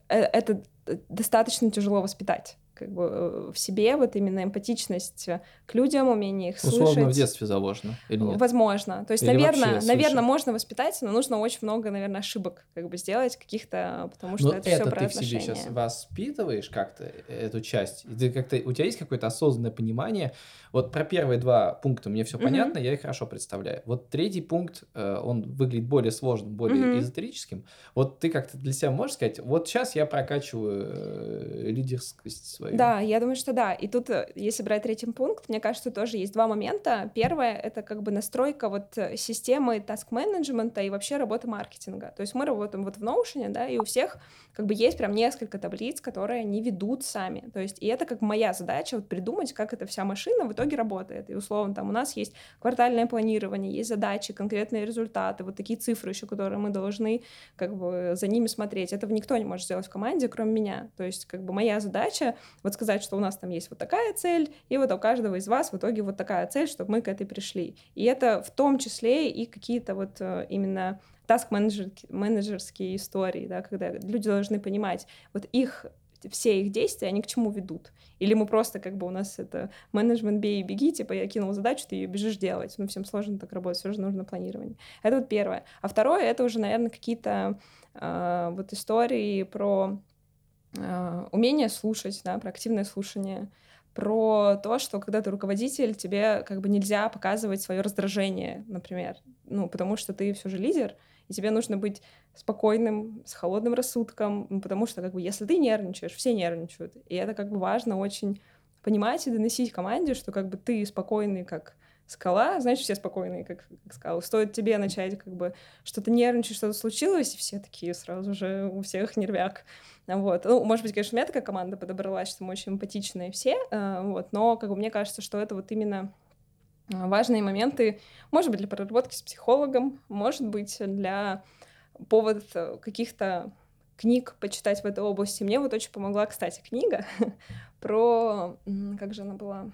это достаточно тяжело воспитать как бы э, в себе вот именно эмпатичность э, к людям, умение их Условно в слышать. детстве заложено, или нет? Возможно. То есть, Или наверное, наверное, можно воспитать, но нужно очень много, наверное, ошибок как бы сделать каких-то, потому что Но это, Ну, это все про ты в себе отношения. сейчас воспитываешь как-то эту часть? И ты как-то, у тебя есть какое-то осознанное понимание? Вот про первые два пункта мне все Мгм. понятно, я их хорошо представляю. Вот третий пункт, э, он выглядит более сложным, более Мгм. эзотерическим. Вот ты как-то для себя можешь сказать, вот сейчас я прокачиваю лидерскость свою. Да, я думаю, что да. И тут, э, если брать третий пункт, мне кажется, тоже есть два момента. Первое — это как бы настройка вот э, системы таск-менеджмента и вообще работы маркетинга. То есть мы работаем вот в Notion, да, и у всех как бы есть прям несколько таблиц, которые они ведут сами. То есть и это как моя задача вот придумать, как эта вся машина в итоге работает. И условно там у нас есть квартальное планирование, есть задачи, конкретные результаты, вот такие цифры еще, которые мы должны как бы за ними смотреть. Этого никто не может сделать в команде, кроме меня. То есть как бы моя задача вот сказать, что у нас там есть вот такая цель, и вот у каждого из вас в итоге вот такая цель, чтобы мы к этой пришли. И это в том числе и какие-то вот э, именно таск-менеджерские истории, да, когда люди должны понимать, вот их все их действия, они к чему ведут. Или мы просто, как бы, у нас это менеджмент бей и беги, типа, я кинул задачу, ты ее бежишь делать. Ну, всем сложно так работать, все же нужно планирование. Это вот первое. А второе, это уже, наверное, какие-то э, вот истории про э, умение слушать, да, про активное слушание, про то, что когда ты руководитель, тебе как бы нельзя показывать свое раздражение, например, ну, потому что ты все же лидер, и тебе нужно быть спокойным, с холодным рассудком, потому что, как бы, если ты нервничаешь, все нервничают, и это, как бы, важно очень понимать и доносить команде, что, как бы, ты спокойный, как скала, значит, все спокойные, как, как скалы. Стоит тебе начать, как бы, что-то нервничать, что-то случилось, и все такие сразу же, у всех нервяк. Вот. Ну, может быть, конечно, у меня такая команда подобралась, что мы очень эмпатичные все, э, вот, но, как бы, мне кажется, что это вот именно а, важные моменты, может быть, для проработки с психологом, может быть, для повод э, каких-то книг почитать в этой области. Мне вот очень помогла, кстати, книга про... Как же она была?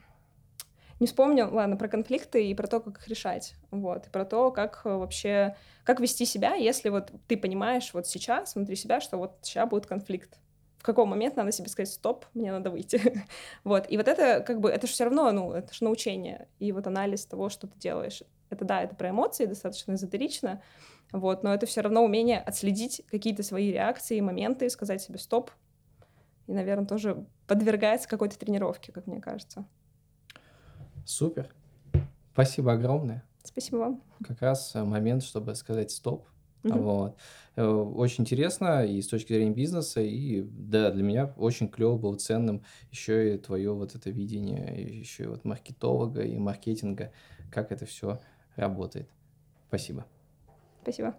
Не вспомню, ладно, про конфликты и про то, как их решать, вот, и про то, как вообще, как вести себя, если вот ты понимаешь вот сейчас внутри себя, что вот сейчас будет конфликт, в какой момент надо себе сказать стоп, мне надо выйти. вот. И вот это как бы, это же все равно, ну, это же научение. И вот анализ того, что ты делаешь. Это да, это про эмоции, достаточно эзотерично, вот, но это все равно умение отследить какие-то свои реакции, моменты, сказать себе стоп. И, наверное, тоже подвергается какой-то тренировке, как мне кажется. Супер. Спасибо огромное. Спасибо вам. Как раз э, момент, чтобы сказать стоп Угу. Вот. Э, очень интересно и с точки зрения бизнеса, и да, для меня очень клево было ценным еще и твое вот это видение, еще и вот маркетолога и маркетинга, как это все работает. Спасибо. Спасибо.